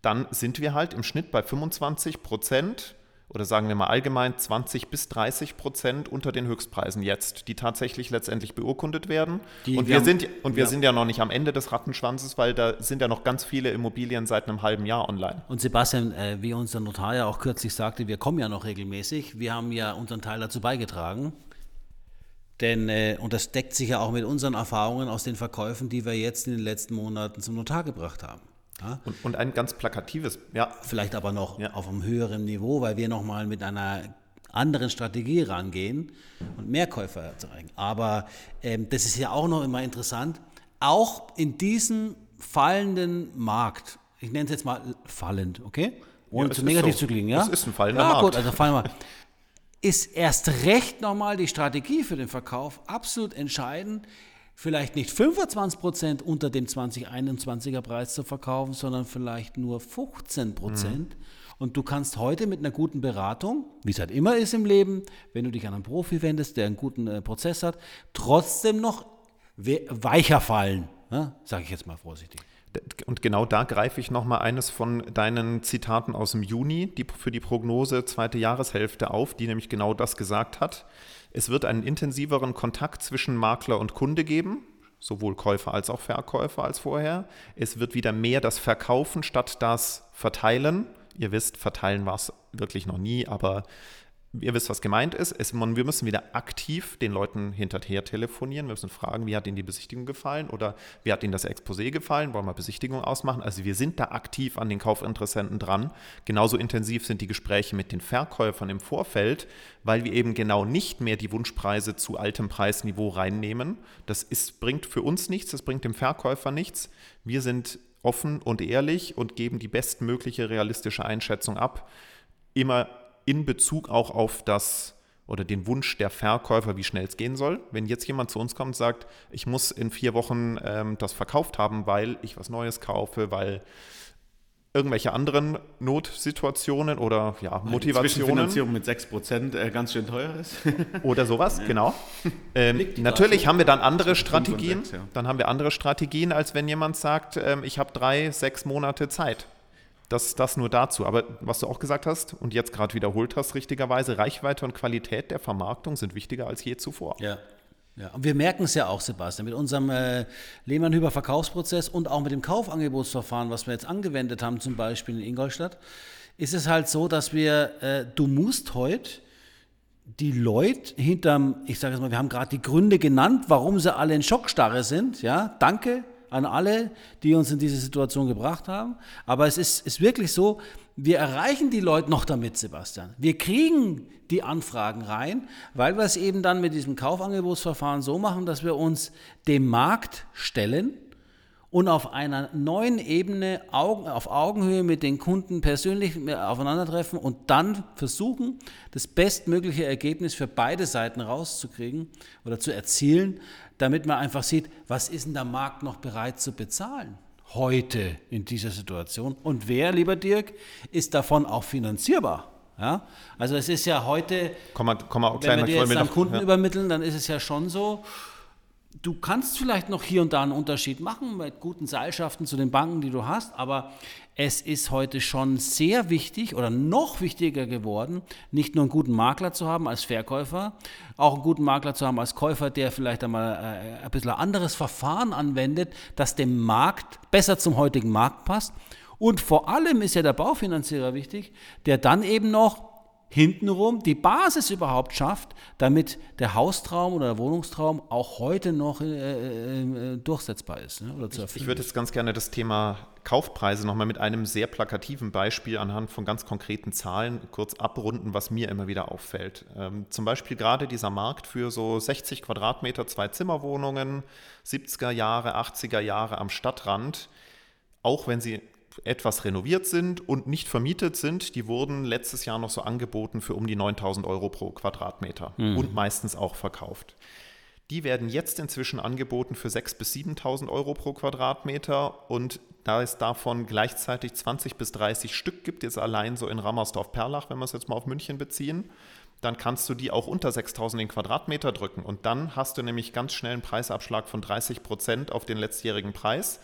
dann sind wir halt im Schnitt bei 25 Prozent oder sagen wir mal allgemein 20 bis 30 Prozent unter den Höchstpreisen jetzt, die tatsächlich letztendlich beurkundet werden. Die- und wir haben- sind, und wir ja. sind ja noch nicht am Ende des Rattenschwanzes, weil da sind ja noch ganz viele Immobilien seit einem halben Jahr online. Und Sebastian, äh, wie unser Notar ja auch kürzlich sagte, wir kommen ja noch regelmäßig. Wir haben ja unseren Teil dazu beigetragen. Denn, äh, und das deckt sich ja auch mit unseren Erfahrungen aus den Verkäufen, die wir jetzt in den letzten Monaten zum Notar gebracht haben. Ja? Und, und ein ganz plakatives, ja, Vielleicht aber noch Ja. auf einem höheren Niveau, weil wir nochmal mit einer anderen Strategie rangehen und mehr Käufer erzeugen. Aber ähm, das ist ja auch noch immer interessant, auch in diesem fallenden Markt, ich nenne es jetzt mal fallend, okay? Ohne Ja, zu negativ so. zu klingen, ja? Es ist ein fallender ja, Markt. Gut, also fallen wir. Ist erst recht nochmal die Strategie für den Verkauf absolut entscheidend, vielleicht nicht 25% unter dem 2021er Preis zu verkaufen, sondern vielleicht nur 15%. Und du kannst heute mit einer guten Beratung, wie es halt immer ist im Leben, wenn du dich an einen Profi wendest, der einen guten äh, Prozess hat, trotzdem noch we- weicher fallen, ja? sage ich jetzt mal vorsichtig. Und genau da greife ich nochmal eines von deinen Zitaten aus dem Juni die, für die Prognose zweite Jahreshälfte auf, die nämlich genau das gesagt hat. Es wird einen intensiveren Kontakt zwischen Makler und Kunde geben, sowohl Käufer als auch Verkäufer als vorher. Es wird wieder mehr das Verkaufen statt das Verteilen. Ihr wisst, verteilen war es wirklich noch nie, aber ihr wisst, was gemeint ist. Es, man, wir müssen wieder aktiv den Leuten hinterher telefonieren. Wir müssen fragen, wie hat Ihnen die Besichtigung gefallen oder wie hat Ihnen das Exposé gefallen? Wollen wir Besichtigung ausmachen? Also wir sind da aktiv an den Kaufinteressenten dran. Genauso intensiv sind die Gespräche mit den Verkäufern im Vorfeld, weil wir eben genau nicht mehr die Wunschpreise zu altem Preisniveau reinnehmen. Das ist, bringt für uns nichts, das bringt dem Verkäufer nichts. Wir sind offen und ehrlich und geben die bestmögliche realistische Einschätzung ab. Immer in Bezug auch auf das oder den Wunsch der Verkäufer, wie schnell es gehen soll. Wenn jetzt jemand zu uns kommt und sagt, ich muss in vier Wochen ähm, das verkauft haben, weil ich was Neues kaufe, weil irgendwelche anderen Notsituationen oder ja, Motivationen Zwischenfinanzierung mit 6% äh, ganz schön teuer ist. oder sowas, genau. Ähm, natürlich haben wir dann andere Strategien. sechs, ja. Dann haben wir andere Strategien, als wenn jemand sagt, ähm, ich habe drei, sechs Monate Zeit. Das, das nur dazu. Aber was du auch gesagt hast und jetzt gerade wiederholt hast, richtigerweise, Reichweite und Qualität der Vermarktung sind wichtiger als je zuvor. Ja. Ja, und wir merken es ja auch, Sebastian, mit unserem äh, Lehmann-Hüber Verkaufsprozess und auch mit dem Kaufangebotsverfahren, was wir jetzt angewendet haben, zum Beispiel in Ingolstadt, ist es halt so, dass wir, äh, du musst heute die Leute hinterm, ich sage jetzt mal, wir haben gerade die Gründe genannt, warum sie alle in Schockstarre sind. Ja, danke an alle, die uns in diese Situation gebracht haben. Aber es ist, ist wirklich so, wir erreichen die Leute noch damit, Sebastian. Wir kriegen die Anfragen rein, weil wir es eben dann mit diesem Kaufangebotsverfahren so machen, dass wir uns dem Markt stellen und auf einer neuen Ebene auf Augenhöhe mit den Kunden persönlich aufeinandertreffen und dann versuchen, das bestmögliche Ergebnis für beide Seiten rauszukriegen oder zu erzielen, damit man einfach sieht, was ist denn der Markt noch bereit zu bezahlen heute in dieser Situation und wer, lieber Dirk, ist davon auch finanzierbar. Ja? Also es ist ja heute Komm mal, komm mal auch wenn wir dir jetzt noch- Kunden ja. übermitteln, dann ist es ja schon so, du kannst vielleicht noch hier und da einen Unterschied machen mit guten Seilschaften zu den Banken, die du hast, aber es ist heute schon sehr wichtig oder noch wichtiger geworden, nicht nur einen guten Makler zu haben als Verkäufer, auch einen guten Makler zu haben als Käufer, der vielleicht einmal äh, ein bisschen anderes Verfahren anwendet, das dem Markt besser zum heutigen Markt passt. Und vor allem ist ja der Baufinanzierer wichtig, der dann eben noch hintenrum die Basis überhaupt schafft, damit der Haustraum oder der Wohnungstraum auch heute noch äh, äh, durchsetzbar ist ne? oder zu erfüllen. Ich würde jetzt ganz gerne das Thema Kaufpreise nochmal mit einem sehr plakativen Beispiel anhand von ganz konkreten Zahlen kurz abrunden, was mir immer wieder auffällt. Ähm, zum Beispiel gerade dieser Markt für so 60 Quadratmeter Zwei-Zimmer-Wohnungen, 70er Jahre, 80er Jahre am Stadtrand, auch wenn sie etwas renoviert sind und nicht vermietet sind, die wurden letztes Jahr noch so angeboten für um die 9000 Euro pro Quadratmeter und meistens auch verkauft. Die werden jetzt inzwischen angeboten für 6.000 bis 7.000 Euro pro Quadratmeter und da es davon gleichzeitig 20 bis 30 Stück gibt, jetzt allein so in Rammersdorf-Perlach, wenn wir es jetzt mal auf München beziehen, dann kannst du die auch unter 6.000 den Quadratmeter drücken und dann hast du nämlich ganz schnell einen Preisabschlag von 30 Prozent auf den letztjährigen Preis.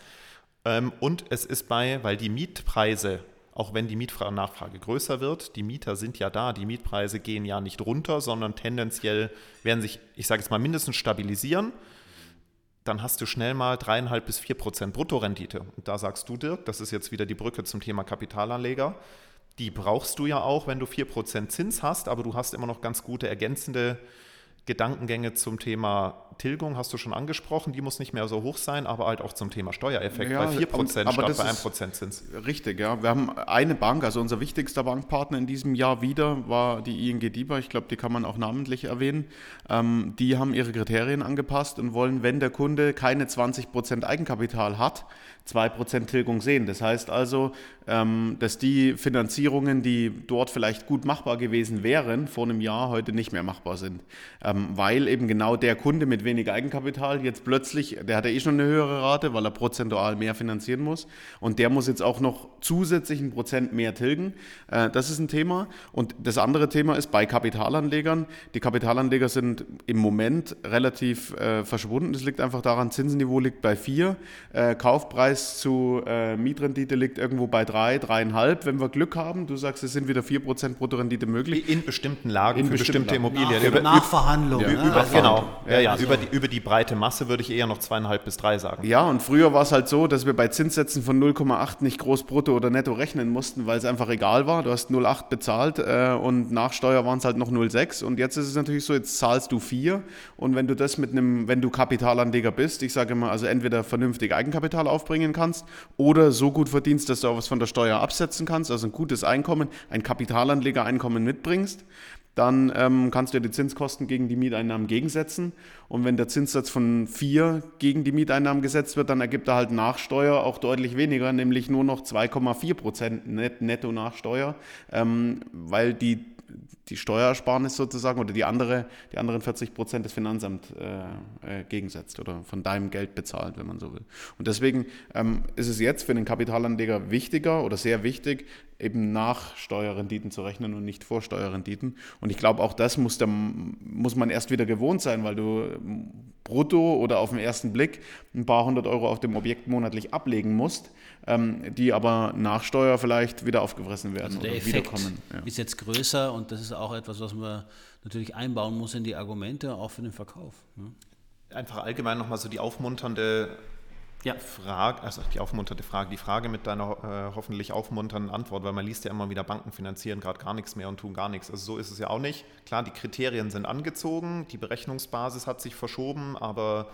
Ähm, Und es ist bei, weil die Mietpreise auch wenn die Mietnachfrage größer wird, die Mieter sind ja da, die Mietpreise gehen ja nicht runter, sondern tendenziell werden sich, ich sage jetzt mal, mindestens stabilisieren dann hast du schnell mal dreieinhalb bis vier Prozent Bruttorendite. Und da sagst du, Dirk, das ist jetzt wieder die Brücke zum Thema Kapitalanleger. Die brauchst du ja auch, wenn du vier Prozent Zins hast, aber du hast immer noch ganz gute ergänzende Gedankengänge zum Thema Tilgung hast du schon angesprochen, die muss nicht mehr so hoch sein, aber halt auch zum Thema Steuereffekt ja, bei 4% aber statt bei 1% Zins. Richtig, ja. Wir haben eine Bank, also unser wichtigster Bankpartner in diesem Jahr wieder war die ING DIBA, ich glaube, die kann man auch namentlich erwähnen. Ähm, die haben ihre Kriterien angepasst und wollen, wenn der Kunde keine 20% Eigenkapital hat, 2% Tilgung sehen. Das heißt also, ähm, dass die Finanzierungen, die dort vielleicht gut machbar gewesen wären, vor einem Jahr heute nicht mehr machbar sind. Ähm, weil eben genau der Kunde mit wenig Eigenkapital jetzt plötzlich, der hat ja eh schon eine höhere Rate, weil er prozentual mehr finanzieren muss. Und der muss jetzt auch noch zusätzlich ein Prozent mehr tilgen. Äh, das ist ein Thema. Und das andere Thema ist bei Kapitalanlegern. Die Kapitalanleger sind im Moment relativ äh, verschwunden. Das liegt einfach daran, Zinsniveau liegt bei 4, äh, Kaufpreis zu äh, Mietrendite liegt irgendwo bei 3 drei, dreieinhalb, wenn wir Glück haben. Du sagst, es sind wieder 4% Bruttorendite möglich. In bestimmten Lagen, In für bestimmte Lagen. Immobilien. Nach, über, Nachverhandlung. über, ne? über, Also- genau, ja, ja, also- über, die, über die breite Masse würde ich eher noch zweieinhalb bis drei sagen. Ja, und früher war es halt so, dass wir bei Zinssätzen von 0,8 nicht groß brutto oder netto rechnen mussten, weil es einfach egal war. Du hast 0,8 bezahlt äh, und nach Steuer waren es halt noch 0,6. Und jetzt ist es natürlich so, jetzt zahlst du 4. Und wenn du das mit einem, wenn du Kapitalanleger bist, ich sage immer, also entweder vernünftig Eigenkapital aufbringen kannst oder so gut verdienst, dass du auch was von der Steuer absetzen kannst, also ein gutes Einkommen, ein Kapitalanlegereinkommen mitbringst, dann ähm, kannst du ja die Zinskosten gegen die Mieteinnahmen gegensetzen. Und wenn der Zinssatz von 4 gegen die Mieteinnahmen gesetzt wird, dann ergibt er halt nach Steuer auch deutlich weniger, nämlich nur noch 2,4 Prozent net, netto nach Steuer, ähm, weil die die Steuersparnis sozusagen oder die, andere, die anderen 40 Prozent des Finanzamt äh, äh, gegensetzt oder von deinem Geld bezahlt, wenn man so will. Und deswegen ähm, ist es jetzt für den Kapitalanleger wichtiger oder sehr wichtig, eben nach Steuerrenditen zu rechnen und nicht vor Steuerrenditen. Und ich glaube, auch das muss, der, muss man erst wieder gewohnt sein, weil du brutto oder auf den ersten Blick ein paar hundert Euro auf dem Objekt monatlich ablegen musst, ähm, die aber nach Steuer vielleicht wieder aufgefressen werden Also der oder Effekt wiederkommen. Ja. ist jetzt größer und das ist auch etwas, was man natürlich einbauen muss in die Argumente, auch für den Verkauf. ne? Einfach allgemein nochmal so die aufmunternde Ja. Frage, also die aufmunternde Frage, die Frage mit deiner äh, hoffentlich aufmunternden Antwort, weil man liest ja immer wieder, Banken finanzieren gerade gar nichts mehr und tun gar nichts. Also so ist es ja auch nicht. Klar, die Kriterien sind angezogen, die Berechnungsbasis hat sich verschoben, aber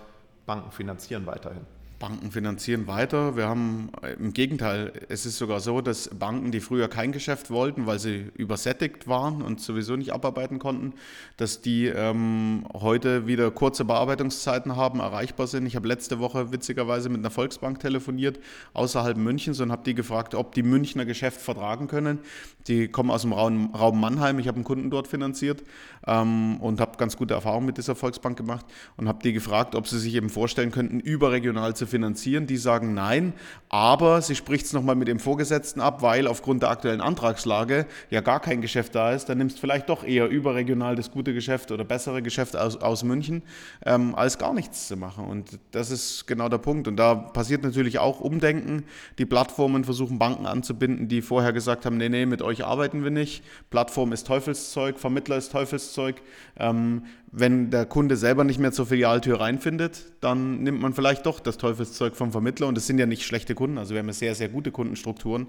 Banken finanzieren weiterhin. Banken finanzieren weiter. Wir haben äh, im Gegenteil, es ist sogar so, dass Banken, die früher kein Geschäft wollten, weil sie übersättigt waren und sowieso nicht abarbeiten konnten, dass die ähm, heute wieder kurze Bearbeitungszeiten haben, erreichbar sind. Ich habe letzte Woche witzigerweise mit einer Volksbank telefoniert außerhalb Münchens und habe die gefragt, ob die Münchner Geschäft vertragen können. Die kommen aus dem Raum, Mannheim. Ich habe einen Kunden dort finanziert ähm, und habe ganz gute Erfahrungen mit dieser Volksbank gemacht und habe die gefragt, ob sie sich eben vorstellen könnten, überregional zu finanzieren. Die sagen nein, aber sie spricht es nochmal mit dem Vorgesetzten ab, weil aufgrund der aktuellen Antragslage ja gar kein Geschäft da ist. Dann nimmst vielleicht doch eher überregional das gute Geschäft oder bessere Geschäft aus, aus München, ähm, als gar nichts zu machen. Und das ist genau der Punkt. Und da passiert natürlich auch Umdenken. Die Plattformen versuchen Banken anzubinden, die vorher gesagt haben, nee, nee, mit euch arbeiten wir nicht. Plattform ist Teufelszeug, Vermittler ist Teufelszeug. Ähm, wenn der Kunde selber nicht mehr zur Filialtür reinfindet, dann nimmt man vielleicht doch das Teufelszeug vom Vermittler. Und das sind ja nicht schlechte Kunden, also wir haben ja sehr, sehr gute Kundenstrukturen.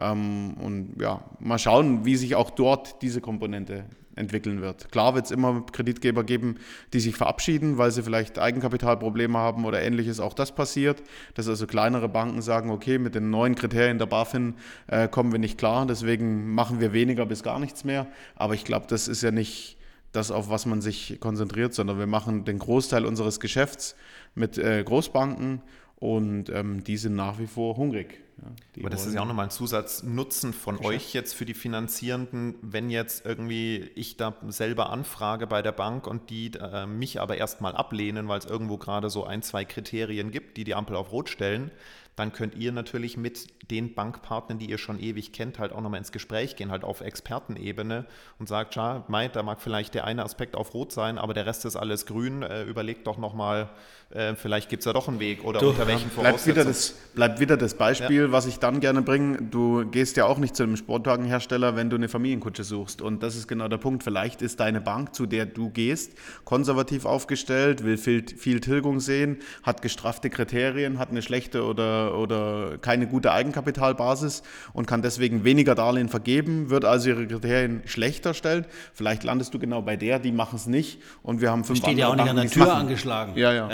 Ähm, und ja, mal schauen, wie sich auch dort diese Komponente entwickeln wird. Klar wird es immer Kreditgeber geben, die sich verabschieden, weil sie vielleicht Eigenkapitalprobleme haben oder ähnliches. Auch das passiert, dass also kleinere Banken sagen, okay, mit den neuen Kriterien der BaFin äh, kommen wir nicht klar, deswegen machen wir weniger bis gar nichts mehr. Aber ich glaube, das ist ja nicht das, auf was man sich konzentriert, sondern wir machen den Großteil unseres Geschäfts mit äh, Großbanken und ähm, die sind nach wie vor hungrig. Ja, Aber das ist ja auch nochmal ein Zusatznutzen von euch jetzt für die Finanzierenden, wenn jetzt irgendwie ich da selber anfrage bei der Bank und die äh, mich aber erstmal ablehnen, weil es irgendwo gerade so ein, zwei Kriterien gibt, die die Ampel auf Rot stellen, dann könnt ihr natürlich mit den Bankpartnern, die ihr schon ewig kennt, halt auch nochmal ins Gespräch gehen, halt auf Expertenebene und sagt, ja, meint, da mag vielleicht der eine Aspekt auf Rot sein, aber der Rest ist alles grün, äh, überlegt doch nochmal, äh, vielleicht gibt es ja doch einen Weg oder Du, unter welchen Bleibt wieder, Voraussetzungen. das, bleibt wieder das Beispiel, Beispiel, was ich dann gerne bringe. Du gehst ja auch nicht zu einem Sportwagenhersteller, wenn du eine Familienkutsche suchst. Und das ist genau der Punkt. Vielleicht ist deine Bank, zu der du gehst, konservativ aufgestellt, will viel, viel Tilgung sehen, hat gestraffte Kriterien, hat eine schlechte oder, oder keine gute Eigenkapitalbasis und kann deswegen weniger Darlehen vergeben, wird also ihre Kriterien schlechter stellen. Vielleicht landest du genau bei der, die machen es nicht. Und wir haben fünf Steht ja auch nicht an der Banken, die es Tür machen. angeschlagen, Ja, ja.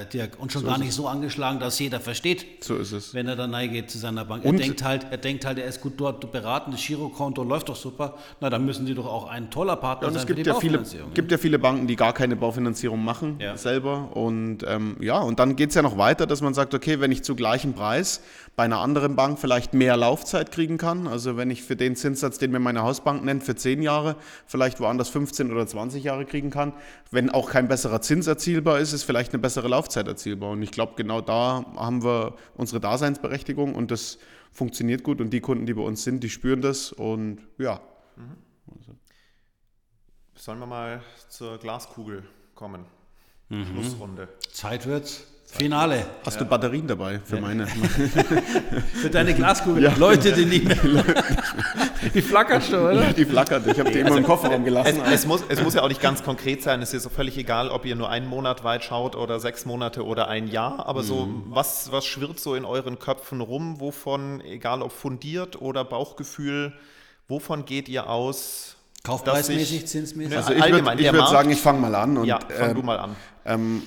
Äh, Dirk. Und schon gar nicht so angeschlagen, dass jeder versteht. So ist es. Wenn er dann reingeht zu seiner Bank. Und- er denkt halt, er denkt halt, er ist gut dort beraten, das Girokonto läuft doch super. Na, dann müssen die doch auch ein toller Partner Und sein es für gibt die ja, viele, Baufinanzierung. gibt ja viele Banken, die gar keine Baufinanzierung machen Ja. selber. Und ähm, ja, und dann geht es ja noch weiter, dass man sagt, okay, wenn ich zu gleichem Preis bei einer anderen Bank vielleicht mehr Laufzeit kriegen kann, also wenn ich für den Zinssatz, den mir meine Hausbank nennt, für 10 Jahre, vielleicht woanders 15 oder 20 Jahre kriegen kann, wenn auch kein besserer Zins erzielbar ist, ist vielleicht eine bessere Laufzeit erzielbar. Und ich glaube, genau da haben wir unsere Daseinsberechtigung und das funktioniert gut. Und die Kunden, die bei uns sind, die spüren das und ja. Sollen wir mal zur Glaskugel kommen? Mhm. Schlussrunde. Zeit wird's. Finale. Hast du Batterien dabei für meine? Für deine Glaskugel. Leute, die nicht mehr. die flackert schon, oder? Die flackert. Ich habe die immer im Kofferraum Es, gelassen. es, muss, es muss ja auch nicht ganz konkret sein. Es ist so völlig egal, ob ihr nur einen Monat weit schaut oder sechs Monate oder ein Jahr. Aber so, Mhm. was, was schwirrt so in euren Köpfen rum? Wovon, egal ob fundiert oder Bauchgefühl, wovon geht ihr aus? Kaufpreismäßig, zinsmäßig. Also ich würde würd sagen, ich fange mal an. Und, ja, fang ähm, du mal an. Ähm,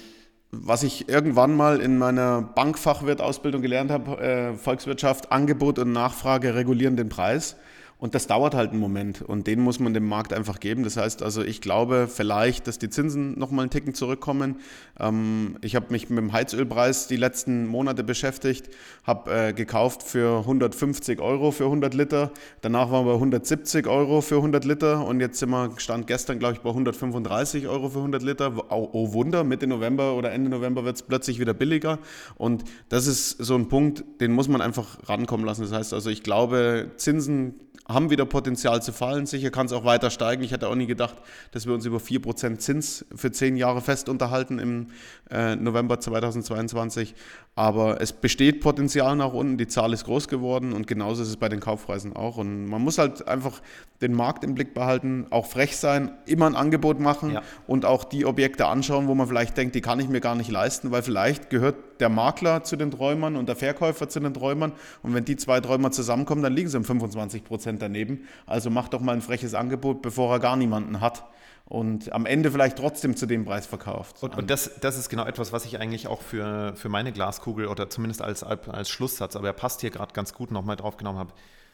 was ich irgendwann mal in meiner Bankfachwirt-Ausbildung gelernt habe, äh, Volkswirtschaft, Angebot und Nachfrage regulieren den Preis. Und das dauert halt einen Moment und den muss man dem Markt einfach geben. Das heißt also, ich glaube vielleicht, dass die Zinsen nochmal einen Ticken zurückkommen. Ähm, ich habe mich mit dem Heizölpreis die letzten Monate beschäftigt, habe äh, gekauft für 150 Euro für 100 Liter. Danach waren wir bei 170 Euro für 100 Liter und jetzt sind wir, stand gestern glaube ich bei 135 Euro für 100 Liter. Oh, oh Wunder, Mitte November oder Ende November wird es plötzlich wieder billiger. Und das ist so ein Punkt, den muss man einfach rankommen lassen. Das heißt also, ich glaube, Zinsen haben wieder Potenzial zu fallen. Sicher kann es auch weiter steigen. Ich hätte auch nie gedacht, dass wir uns über 4% Zins für 10 Jahre fest unterhalten im äh, November 2022. Aber es besteht Potenzial nach unten. Die Zahl ist groß geworden und genauso ist es bei den Kaufpreisen auch. Und man muss halt einfach den Markt im Blick behalten, auch frech sein, immer ein Angebot machen Ja. und auch die Objekte anschauen, wo man vielleicht denkt, die kann ich mir gar nicht leisten, weil vielleicht gehört der Makler zu den Träumern und der Verkäufer zu den Träumern. Und wenn die zwei Träumer zusammenkommen, dann liegen sie um 25 Prozent daneben. Also macht doch mal ein freches Angebot, bevor er gar niemanden hat. Und am Ende vielleicht trotzdem zu dem Preis verkauft. Und, und das, das ist genau etwas, was ich eigentlich auch für, für meine Glaskugel oder zumindest als, als Schlusssatz, aber er passt hier gerade ganz gut nochmal drauf genommen habe.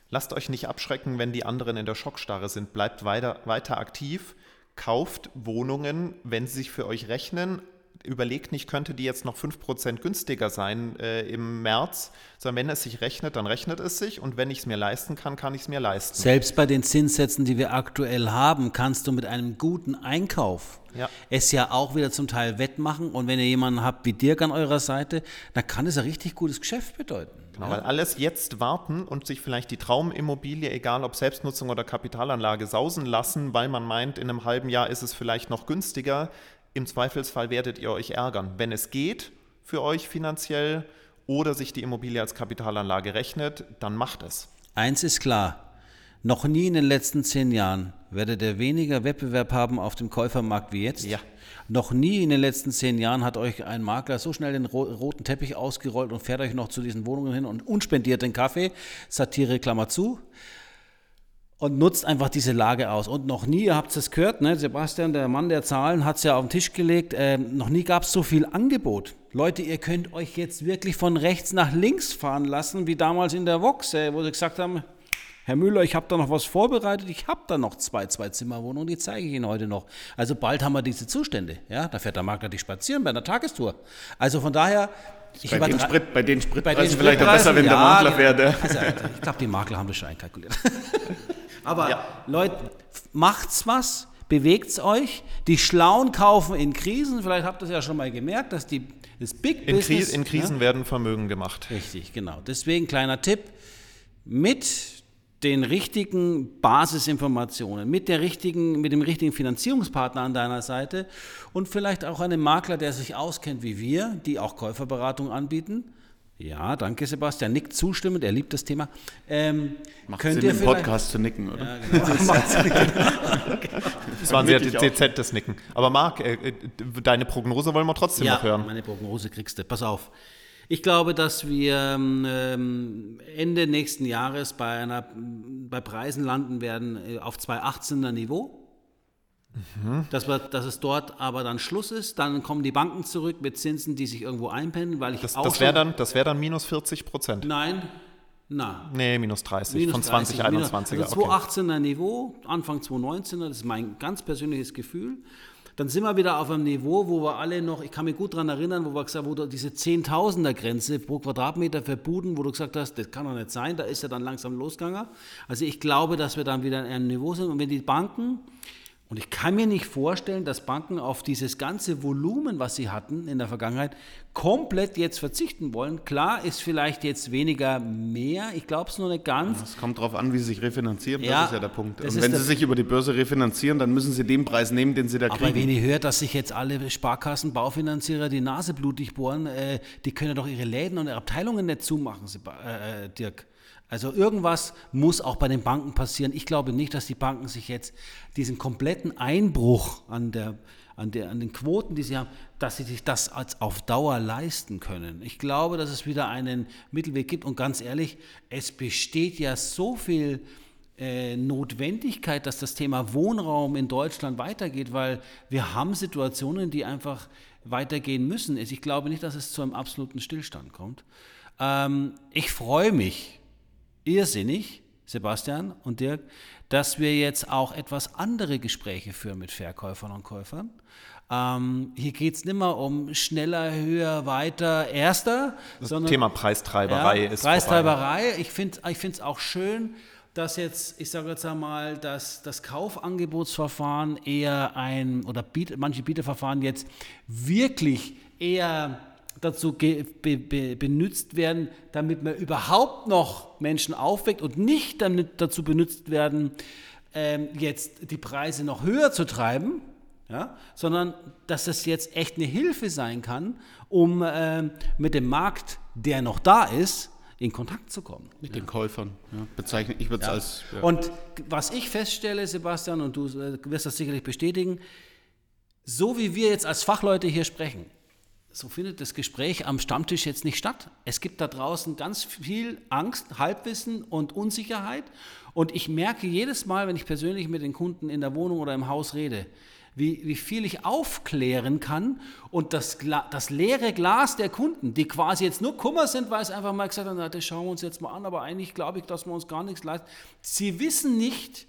Lasst euch nicht abschrecken, wenn die anderen in der Schockstarre sind. Bleibt weiter, weiter aktiv, kauft Wohnungen, wenn sie sich für euch rechnen. Überlegt nicht, könnte die jetzt noch 5% günstiger sein äh, im März, sondern wenn es sich rechnet, dann rechnet es sich und wenn ich es mir leisten kann, kann ich es mir leisten. Selbst bei den Zinssätzen, die wir aktuell haben, kannst du mit einem guten Einkauf Ja. es ja auch wieder zum Teil wettmachen. Und wenn ihr jemanden habt wie Dirk an eurer Seite, dann kann es ein richtig gutes Geschäft bedeuten. Genau, weil alles jetzt warten und sich vielleicht die Traumimmobilie, egal ob Selbstnutzung oder Kapitalanlage, sausen lassen, weil man meint, in einem halben Jahr ist es vielleicht noch günstiger. Im Zweifelsfall werdet ihr euch ärgern. Wenn es geht für euch finanziell oder sich die Immobilie als Kapitalanlage rechnet, dann macht es. Eins ist klar, noch nie in den letzten zehn Jahren werdet ihr weniger Wettbewerb haben auf dem Käufermarkt wie jetzt. Ja. Noch nie in den letzten zehn Jahren hat euch ein Makler so schnell den ro roten Teppich ausgerollt und fährt euch noch zu diesen Wohnungen hin und unspendiert den Kaffee. Satire, Klammer zu. Und nutzt einfach diese Lage aus. Und noch nie, ihr habt es gehört, ne? Sebastian, der Mann der Zahlen, hat es ja auf den Tisch gelegt, ähm, noch nie gab es so viel Angebot. Leute, ihr könnt euch jetzt wirklich von rechts nach links fahren lassen, wie damals in der Vox, äh, wo sie gesagt haben, Herr Müller, ich habe da noch was vorbereitet, ich habe da noch zwei Zwei-Zimmer-Wohnungen, die zeige ich Ihnen heute noch. Also bald haben wir diese Zustände. Ja? Da fährt der Makler dich spazieren bei einer Tagestour. Also von daher, ich Bei den, Sprit, bei den Spritpreisen vielleicht auch besser, wenn der ja, Makler genau. wäre. Der Also, ich glaube, die Makler haben das schon einkalkuliert. Aber Ja. Leute, macht's was, bewegt's euch. Die Schlauen kaufen in Krisen. Vielleicht habt ihr es ja schon mal gemerkt, dass die, das Big In, Kri Business... in Krisen werden Vermögen gemacht. Richtig, genau. Deswegen kleiner Tipp, mit den richtigen Basisinformationen, mit, der richtigen, mit dem richtigen Finanzierungspartner an deiner Seite und vielleicht auch einem Makler, der sich auskennt wie wir, die auch Käuferberatung anbieten, Ja, danke Sebastian. Nickt zustimmend, er liebt das Thema. Ähm, Macht könnt Sinn, ihr im Podcast zu nicken, oder? Ja, genau. Das war ein sehr dezentes Nicken. Aber Marc, äh, äh, deine Prognose wollen wir trotzdem ja, noch hören. meine Prognose kriegst du. Pass auf. Ich glaube, dass wir ähm, Ende nächsten Jahres bei, einer, bei Preisen landen werden äh, auf 2018er Niveau. Mhm. Dass, wir, dass es dort aber dann Schluss ist. Dann kommen die Banken zurück mit Zinsen, die sich irgendwo einpendeln, weil ich Das, auch das wäre dann, das wär dann minus 40 Prozent. Nein, na. Nee, minus 30 Minus von 30, 2021er. Also okay. 2018er Niveau, Anfang 2019er, das ist mein ganz persönliches Gefühl. Dann sind wir wieder auf einem Niveau, wo wir alle noch, ich kann mich gut daran erinnern, wo wir gesagt haben, wo diese 10.000er Grenze pro Quadratmeter für Buden, wo du gesagt hast, das kann doch nicht sein, da ist er dann langsam losgegangen. Also ich glaube, dass wir dann wieder an einem Niveau sind und wenn die Banken, und ich kann mir nicht vorstellen, dass Banken auf dieses ganze Volumen, was sie hatten in der Vergangenheit, komplett jetzt verzichten wollen. Klar ist vielleicht jetzt weniger mehr, ich glaube es nur nicht ganz. Es kommt darauf an, wie sie sich refinanzieren, Ja, das ist ja der Punkt. Und wenn sie sich über die Börse refinanzieren, dann müssen sie den Preis nehmen, den sie da Aber kriegen. wenn ich höre, dass sich jetzt alle Sparkassen, Baufinanzierer die Nase blutig bohren, äh, die können doch ihre Läden und ihre Abteilungen nicht zumachen, Seba- äh, äh, Dirk. Also irgendwas muss auch bei den Banken passieren. Ich glaube nicht, dass die Banken sich jetzt diesen kompletten Einbruch an, der, an, der, an den Quoten, die sie haben, dass sie sich das als auf Dauer leisten können. Ich glaube, dass es wieder einen Mittelweg gibt. Und ganz ehrlich, es besteht ja so viel äh, Notwendigkeit, dass das Thema Wohnraum in Deutschland weitergeht, weil wir haben Situationen, die einfach weitergehen müssen. Ich glaube nicht, dass es zu einem absoluten Stillstand kommt. Ähm, ich freue mich irrsinnig, Sebastian und Dirk, dass wir jetzt auch etwas andere Gespräche führen mit Verkäufern und Käufern. Ähm, hier geht es nicht mehr um schneller, höher, weiter, erster, sondern Thema Preistreiberei ja, ist vorbei. Preistreiberei. Ich finde ich es auch schön, dass jetzt, ich sage jetzt einmal, dass das Kaufangebotsverfahren eher ein, oder Biet, manche Bieterverfahren jetzt wirklich eher dazu be, be, benutzt werden, damit man überhaupt noch Menschen aufweckt und nicht damit dazu benutzt werden, ähm, jetzt die Preise noch höher zu treiben, ja, sondern dass das jetzt echt eine Hilfe sein kann, um ähm, mit dem Markt, der noch da ist, in Kontakt zu kommen. Mit den Käufern. Ja, bezeichne, ich würde es als. Ja. Und was ich feststelle, Sebastian, und du äh, wirst das sicherlich bestätigen, so wie wir jetzt als Fachleute hier sprechen, so findet das Gespräch am Stammtisch jetzt nicht statt. Es gibt da draußen ganz viel Angst, Halbwissen und Unsicherheit. Und ich merke jedes Mal, wenn ich persönlich mit den Kunden in der Wohnung oder im Haus rede, wie, wie viel ich aufklären kann und das, das leere Glas der Kunden, die quasi jetzt nur Kummer sind, weil es einfach mal gesagt haben, das schauen wir uns jetzt mal an, aber eigentlich glaube ich, dass wir uns gar nichts leisten. Sie wissen nicht,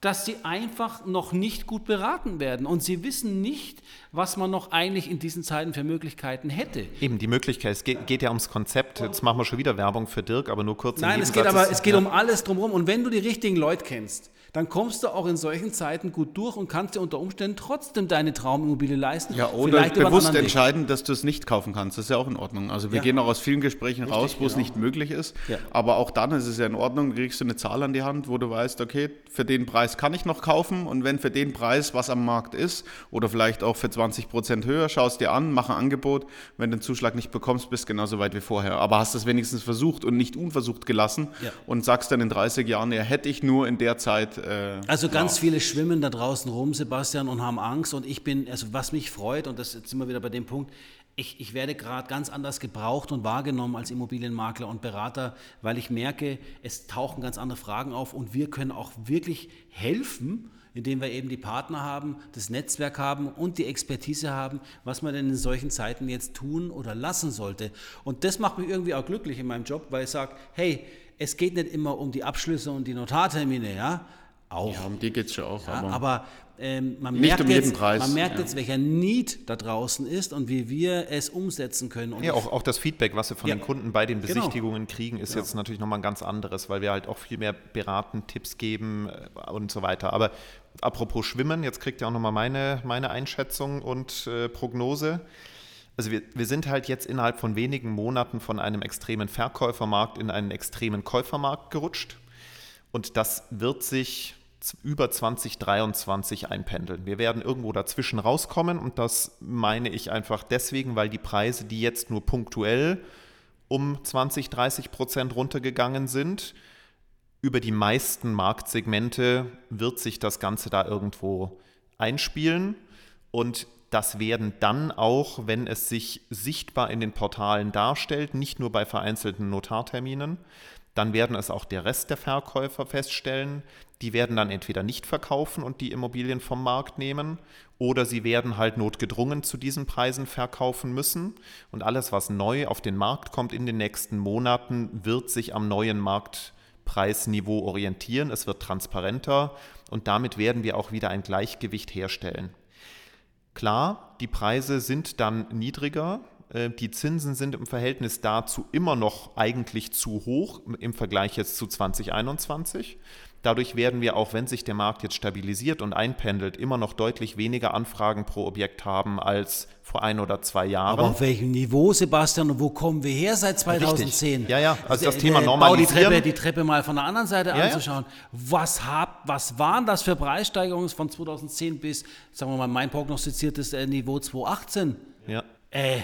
dass sie einfach noch nicht gut beraten werden und sie wissen nicht, was man noch eigentlich in diesen Zeiten für Möglichkeiten hätte. Eben die Möglichkeit, es geht, geht ja ums Konzept. Jetzt machen wir schon wieder Werbung für Dirk, aber nur kurz. Nein, es geht aber es geht um alles drumherum. Und wenn du die richtigen Leute kennst, dann kommst du auch in solchen Zeiten gut durch und kannst dir unter Umständen trotzdem deine Traumimmobilie leisten. Ja, oder bewusst entscheiden, dass du es nicht kaufen kannst. Das ist ja auch in Ordnung. Also wir Ja. gehen auch aus vielen Gesprächen raus, wo es genau. nicht möglich ist. Ja. Aber auch dann ist es ja in Ordnung, kriegst du eine Zahl an die Hand, wo du weißt, okay, für den Preis kann ich noch kaufen und wenn für den Preis, was am Markt ist, oder vielleicht auch für 20 Prozent höher, schaust dir an, mach ein Angebot. Wenn du den Zuschlag nicht bekommst, bist genauso weit wie vorher. Aber hast es wenigstens versucht und nicht unversucht gelassen Ja. und sagst dann in 30 Jahren, ja, hätte ich nur in der Zeit. Äh, Also ganz viele schwimmen da draußen rum, Sebastian, und haben Angst. Und ich bin, also was mich freut, und das jetzt sind wir wieder bei dem Punkt, ich, ich werde gerade ganz anders gebraucht und wahrgenommen als Immobilienmakler und Berater, weil ich merke, es tauchen ganz andere Fragen auf und wir können auch wirklich helfen, indem wir eben die Partner haben, das Netzwerk haben und die Expertise haben, was man denn in solchen Zeiten jetzt tun oder lassen sollte. Und das macht mich irgendwie auch glücklich in meinem Job, weil ich sage, hey, es geht nicht immer um die Abschlüsse und die Notartermine, ja, auch. ja, um die geht es schon auch. Ja, aber aber ähm, man, Nicht merkt um jeden jetzt, Preis, man merkt ja. jetzt, welcher Need da draußen ist und wie wir es umsetzen können. Und Ja, auch, auch das Feedback, was wir von Ja. den Kunden bei den Genau. Besichtigungen kriegen, ist jetzt natürlich nochmal ein ganz anderes, weil wir halt auch viel mehr beraten, Tipps geben äh, und so weiter. Aber apropos Schwimmen, jetzt kriegt ihr auch nochmal meine, meine Einschätzung und äh, Prognose. Also wir, wir sind halt jetzt innerhalb von wenigen Monaten von einem extremen Verkäufermarkt in einen extremen Käufermarkt gerutscht. Und das wird sich über 2023 einpendeln. Wir werden irgendwo dazwischen rauskommen und das meine ich einfach deswegen, weil die Preise, die jetzt nur punktuell um 20, 30 Prozent runtergegangen sind. Über die meisten Marktsegmente wird sich das Ganze da irgendwo einspielen. Und das werden dann auch, wenn es sich sichtbar in den Portalen darstellt, nicht nur bei vereinzelten Notarterminen, dann werden es auch der Rest der Verkäufer feststellen. Die werden dann entweder nicht verkaufen und die Immobilien vom Markt nehmen oder sie werden halt notgedrungen zu diesen Preisen verkaufen müssen. Und alles, was neu auf den Markt kommt in den nächsten Monaten, wird sich am neuen Marktpreisniveau orientieren. Es wird transparenter und damit werden wir auch wieder ein Gleichgewicht herstellen. Klar, die Preise sind dann niedriger, die Zinsen sind im Verhältnis dazu immer noch eigentlich zu hoch im Vergleich jetzt zu 2021. Dadurch werden wir, auch wenn sich der Markt jetzt stabilisiert und einpendelt, immer noch deutlich weniger Anfragen pro Objekt haben als vor ein oder zwei Jahren. Aber auf welchem Niveau, Sebastian, und wo kommen wir her seit 2010? Richtig. Ja, ja, also das Der- Thema der- Normalisieren. Bau die Treppe, die Treppe mal von der anderen Seite Ja, ja. anzuschauen. Was, hab, was waren das für Preissteigerungen von 2010 bis, sagen wir mal, mein prognostiziertes äh, Niveau 2018? ja, Äh,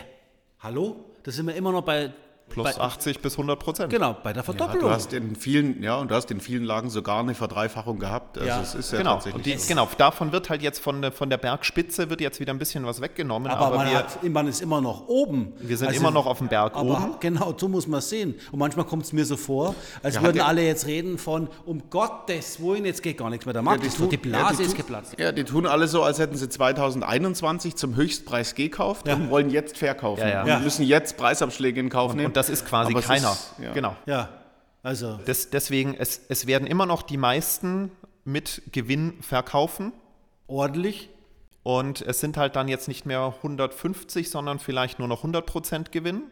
hallo? Da sind wir immer noch bei, plus bei 80 bis 100 Prozent. genau, bei der Ja, Verdoppelung. du hast in vielen, ja, und du hast in vielen Lagen sogar eine Verdreifachung gehabt. Also Ja. es ist ja Genau, tatsächlich und die, so. genau, davon wird halt jetzt von der, von der Bergspitze wird jetzt wieder ein bisschen was weggenommen, aber aber, man, wir, hat, man ist immer noch oben. Also wir sind immer noch auf dem Berg aber oben. Genau, so muss man es sehen. Und manchmal kommt es mir so vor, als Ja, würden ja- alle jetzt reden von, um Gottes Willen, jetzt geht gar nichts mehr. Der Markt ist tot, die tun- Blase ja, die ist tun- geplatzt. Ja, die tun alle so, als hätten sie 2021 zum Höchstpreis gekauft Ja. und wollen jetzt verkaufen. Ja, ja. Und Ja. müssen jetzt Preisabschläge in Kauf nehmen. und das ist quasi keiner. ist- ja. Genau. Ja, also Des, deswegen, es, es werden immer noch die meisten mit Gewinn verkaufen. ordentlich. Und es sind halt dann jetzt nicht mehr 150, sondern vielleicht nur noch 100 Prozent Gewinn.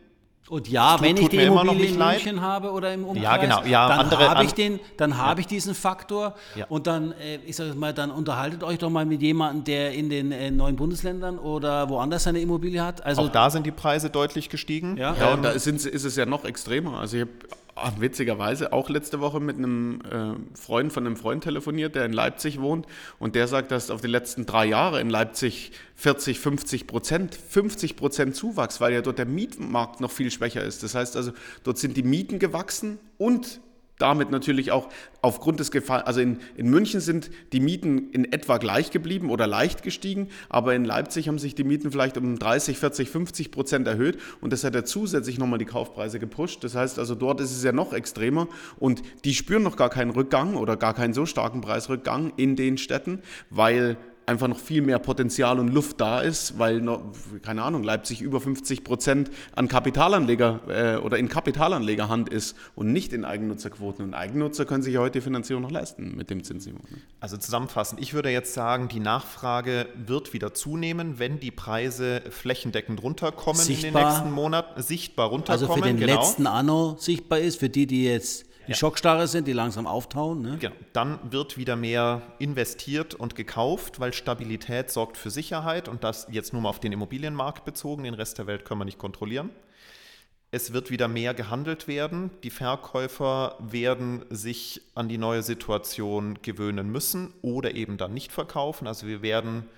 Und ja, tut- wenn ich die mir immer noch Immobilie nicht in leid. München habe oder im Umkreis, Ja, genau. Ja, dann habe ich den, dann habe ich diesen Faktor. Ja. Und dann, äh, ich sage mal, dann unterhaltet euch doch mal mit jemandem, der in den äh, neuen Bundesländern oder woanders seine Immobilie hat. Also Auch da sind die Preise deutlich gestiegen. Ja. Ja, und da sind, ist es ja noch extremer. Also ich habe witzigerweise auch letzte Woche mit einem äh, Freund von einem Freund telefoniert, der in Leipzig wohnt und der sagt, dass auf die letzten drei Jahre in Leipzig 40, 50 Prozent, 50 Prozent Zuwachs, weil ja dort der Mietmarkt noch viel schwächer ist. Das heißt also, dort sind die Mieten gewachsen und damit natürlich auch aufgrund des Gefalls, also in, in München sind die Mieten in etwa gleich geblieben oder leicht gestiegen, aber in Leipzig haben sich die Mieten vielleicht um 30, 40, 50 Prozent erhöht und das hat ja zusätzlich nochmal die Kaufpreise gepusht. Das heißt also, dort ist es ja noch extremer und die spüren noch gar keinen Rückgang oder gar keinen so starken Preisrückgang in den Städten, weil einfach noch viel mehr Potenzial und Luft da ist, weil, noch, keine Ahnung, Leipzig über 50 Prozent an Kapitalanleger äh, oder in Kapitalanlegerhand ist und nicht in Eigennutzerquoten. Und Eigennutzer können sich ja heute die Finanzierung noch leisten mit dem Zinsniveau. Ne? Also zusammenfassend, ich würde jetzt sagen, die Nachfrage wird wieder zunehmen, wenn die Preise flächendeckend runterkommen in den Sichtbar. nächsten Monaten, sichtbar Also runterkommen. für den genau. letzten Anno sichtbar ist, für die, die jetzt in Schockstarre sind, die langsam auftauen. Ne? Genau. Dann wird wieder mehr investiert und gekauft, weil Stabilität sorgt für Sicherheit und das jetzt nur mal auf den Immobilienmarkt bezogen, den Rest der Welt können wir nicht kontrollieren. Es wird wieder mehr gehandelt werden. Die Verkäufer werden sich an die neue Situation gewöhnen müssen oder eben dann nicht verkaufen. Also wir werden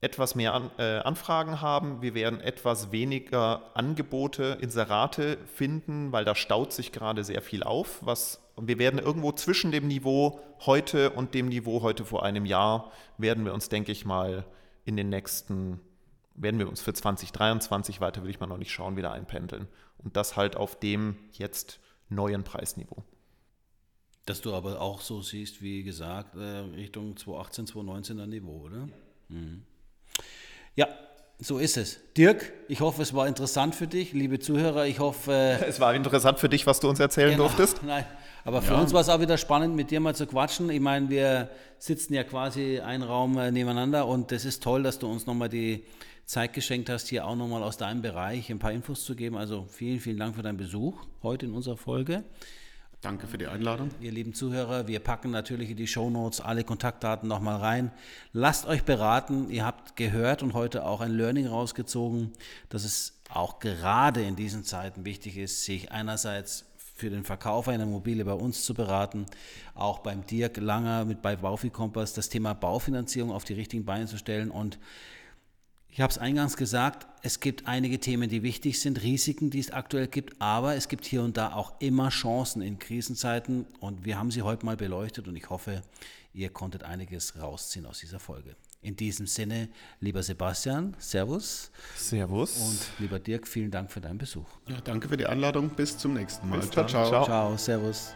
etwas mehr an, äh, Anfragen haben, wir werden etwas weniger Angebote, Inserate finden, weil da staut sich gerade sehr viel auf. Was, und wir werden irgendwo zwischen dem Niveau heute und dem Niveau heute vor einem Jahr, werden wir uns, denke ich mal, in den nächsten, werden wir uns für 2023, weiter will ich mal noch nicht schauen, wieder einpendeln. Und das halt auf dem jetzt neuen Preisniveau. Dass du aber auch so siehst, wie gesagt, äh, Richtung 2018, 2019er Niveau, oder? Mhm. Ja, so ist es. Dirk, ich hoffe, es war interessant für dich. Liebe Zuhörer, ich hoffe. äh, Es war interessant für dich, was du uns erzählen Genau. durftest. Nein, aber für uns war es auch wieder spannend, mit dir mal zu quatschen. Ich meine, wir sitzen ja quasi einen Raum äh, nebeneinander und das ist toll, dass du uns nochmal die Zeit geschenkt hast, hier auch nochmal aus deinem Bereich ein paar Infos zu geben. Also vielen, vielen Dank für deinen Besuch heute in unserer Folge. Danke für die Einladung. Ihr lieben Zuhörer, wir packen natürlich in die Shownotes alle Kontaktdaten nochmal rein. Lasst euch beraten. Ihr habt gehört und heute auch ein Learning rausgezogen, dass es auch gerade in diesen Zeiten wichtig ist, sich einerseits für den Verkauf einer Immobilie bei uns zu beraten, auch beim Dirk Langer mit bei Baufi Kompass das Thema Baufinanzierung auf die richtigen Beine zu stellen und ich habe es eingangs gesagt, es gibt einige Themen, die wichtig sind, Risiken, die es aktuell gibt, aber es gibt hier und da auch immer Chancen in Krisenzeiten und wir haben sie heute mal beleuchtet und ich hoffe, ihr konntet einiges rausziehen aus dieser Folge. In diesem Sinne, lieber Sebastian, Servus. Servus. Und lieber Dirk, vielen Dank für deinen Besuch. Ja, danke für die Einladung. Bis zum nächsten Mal. Bis ciao, ciao. Ciao, ciao Servus.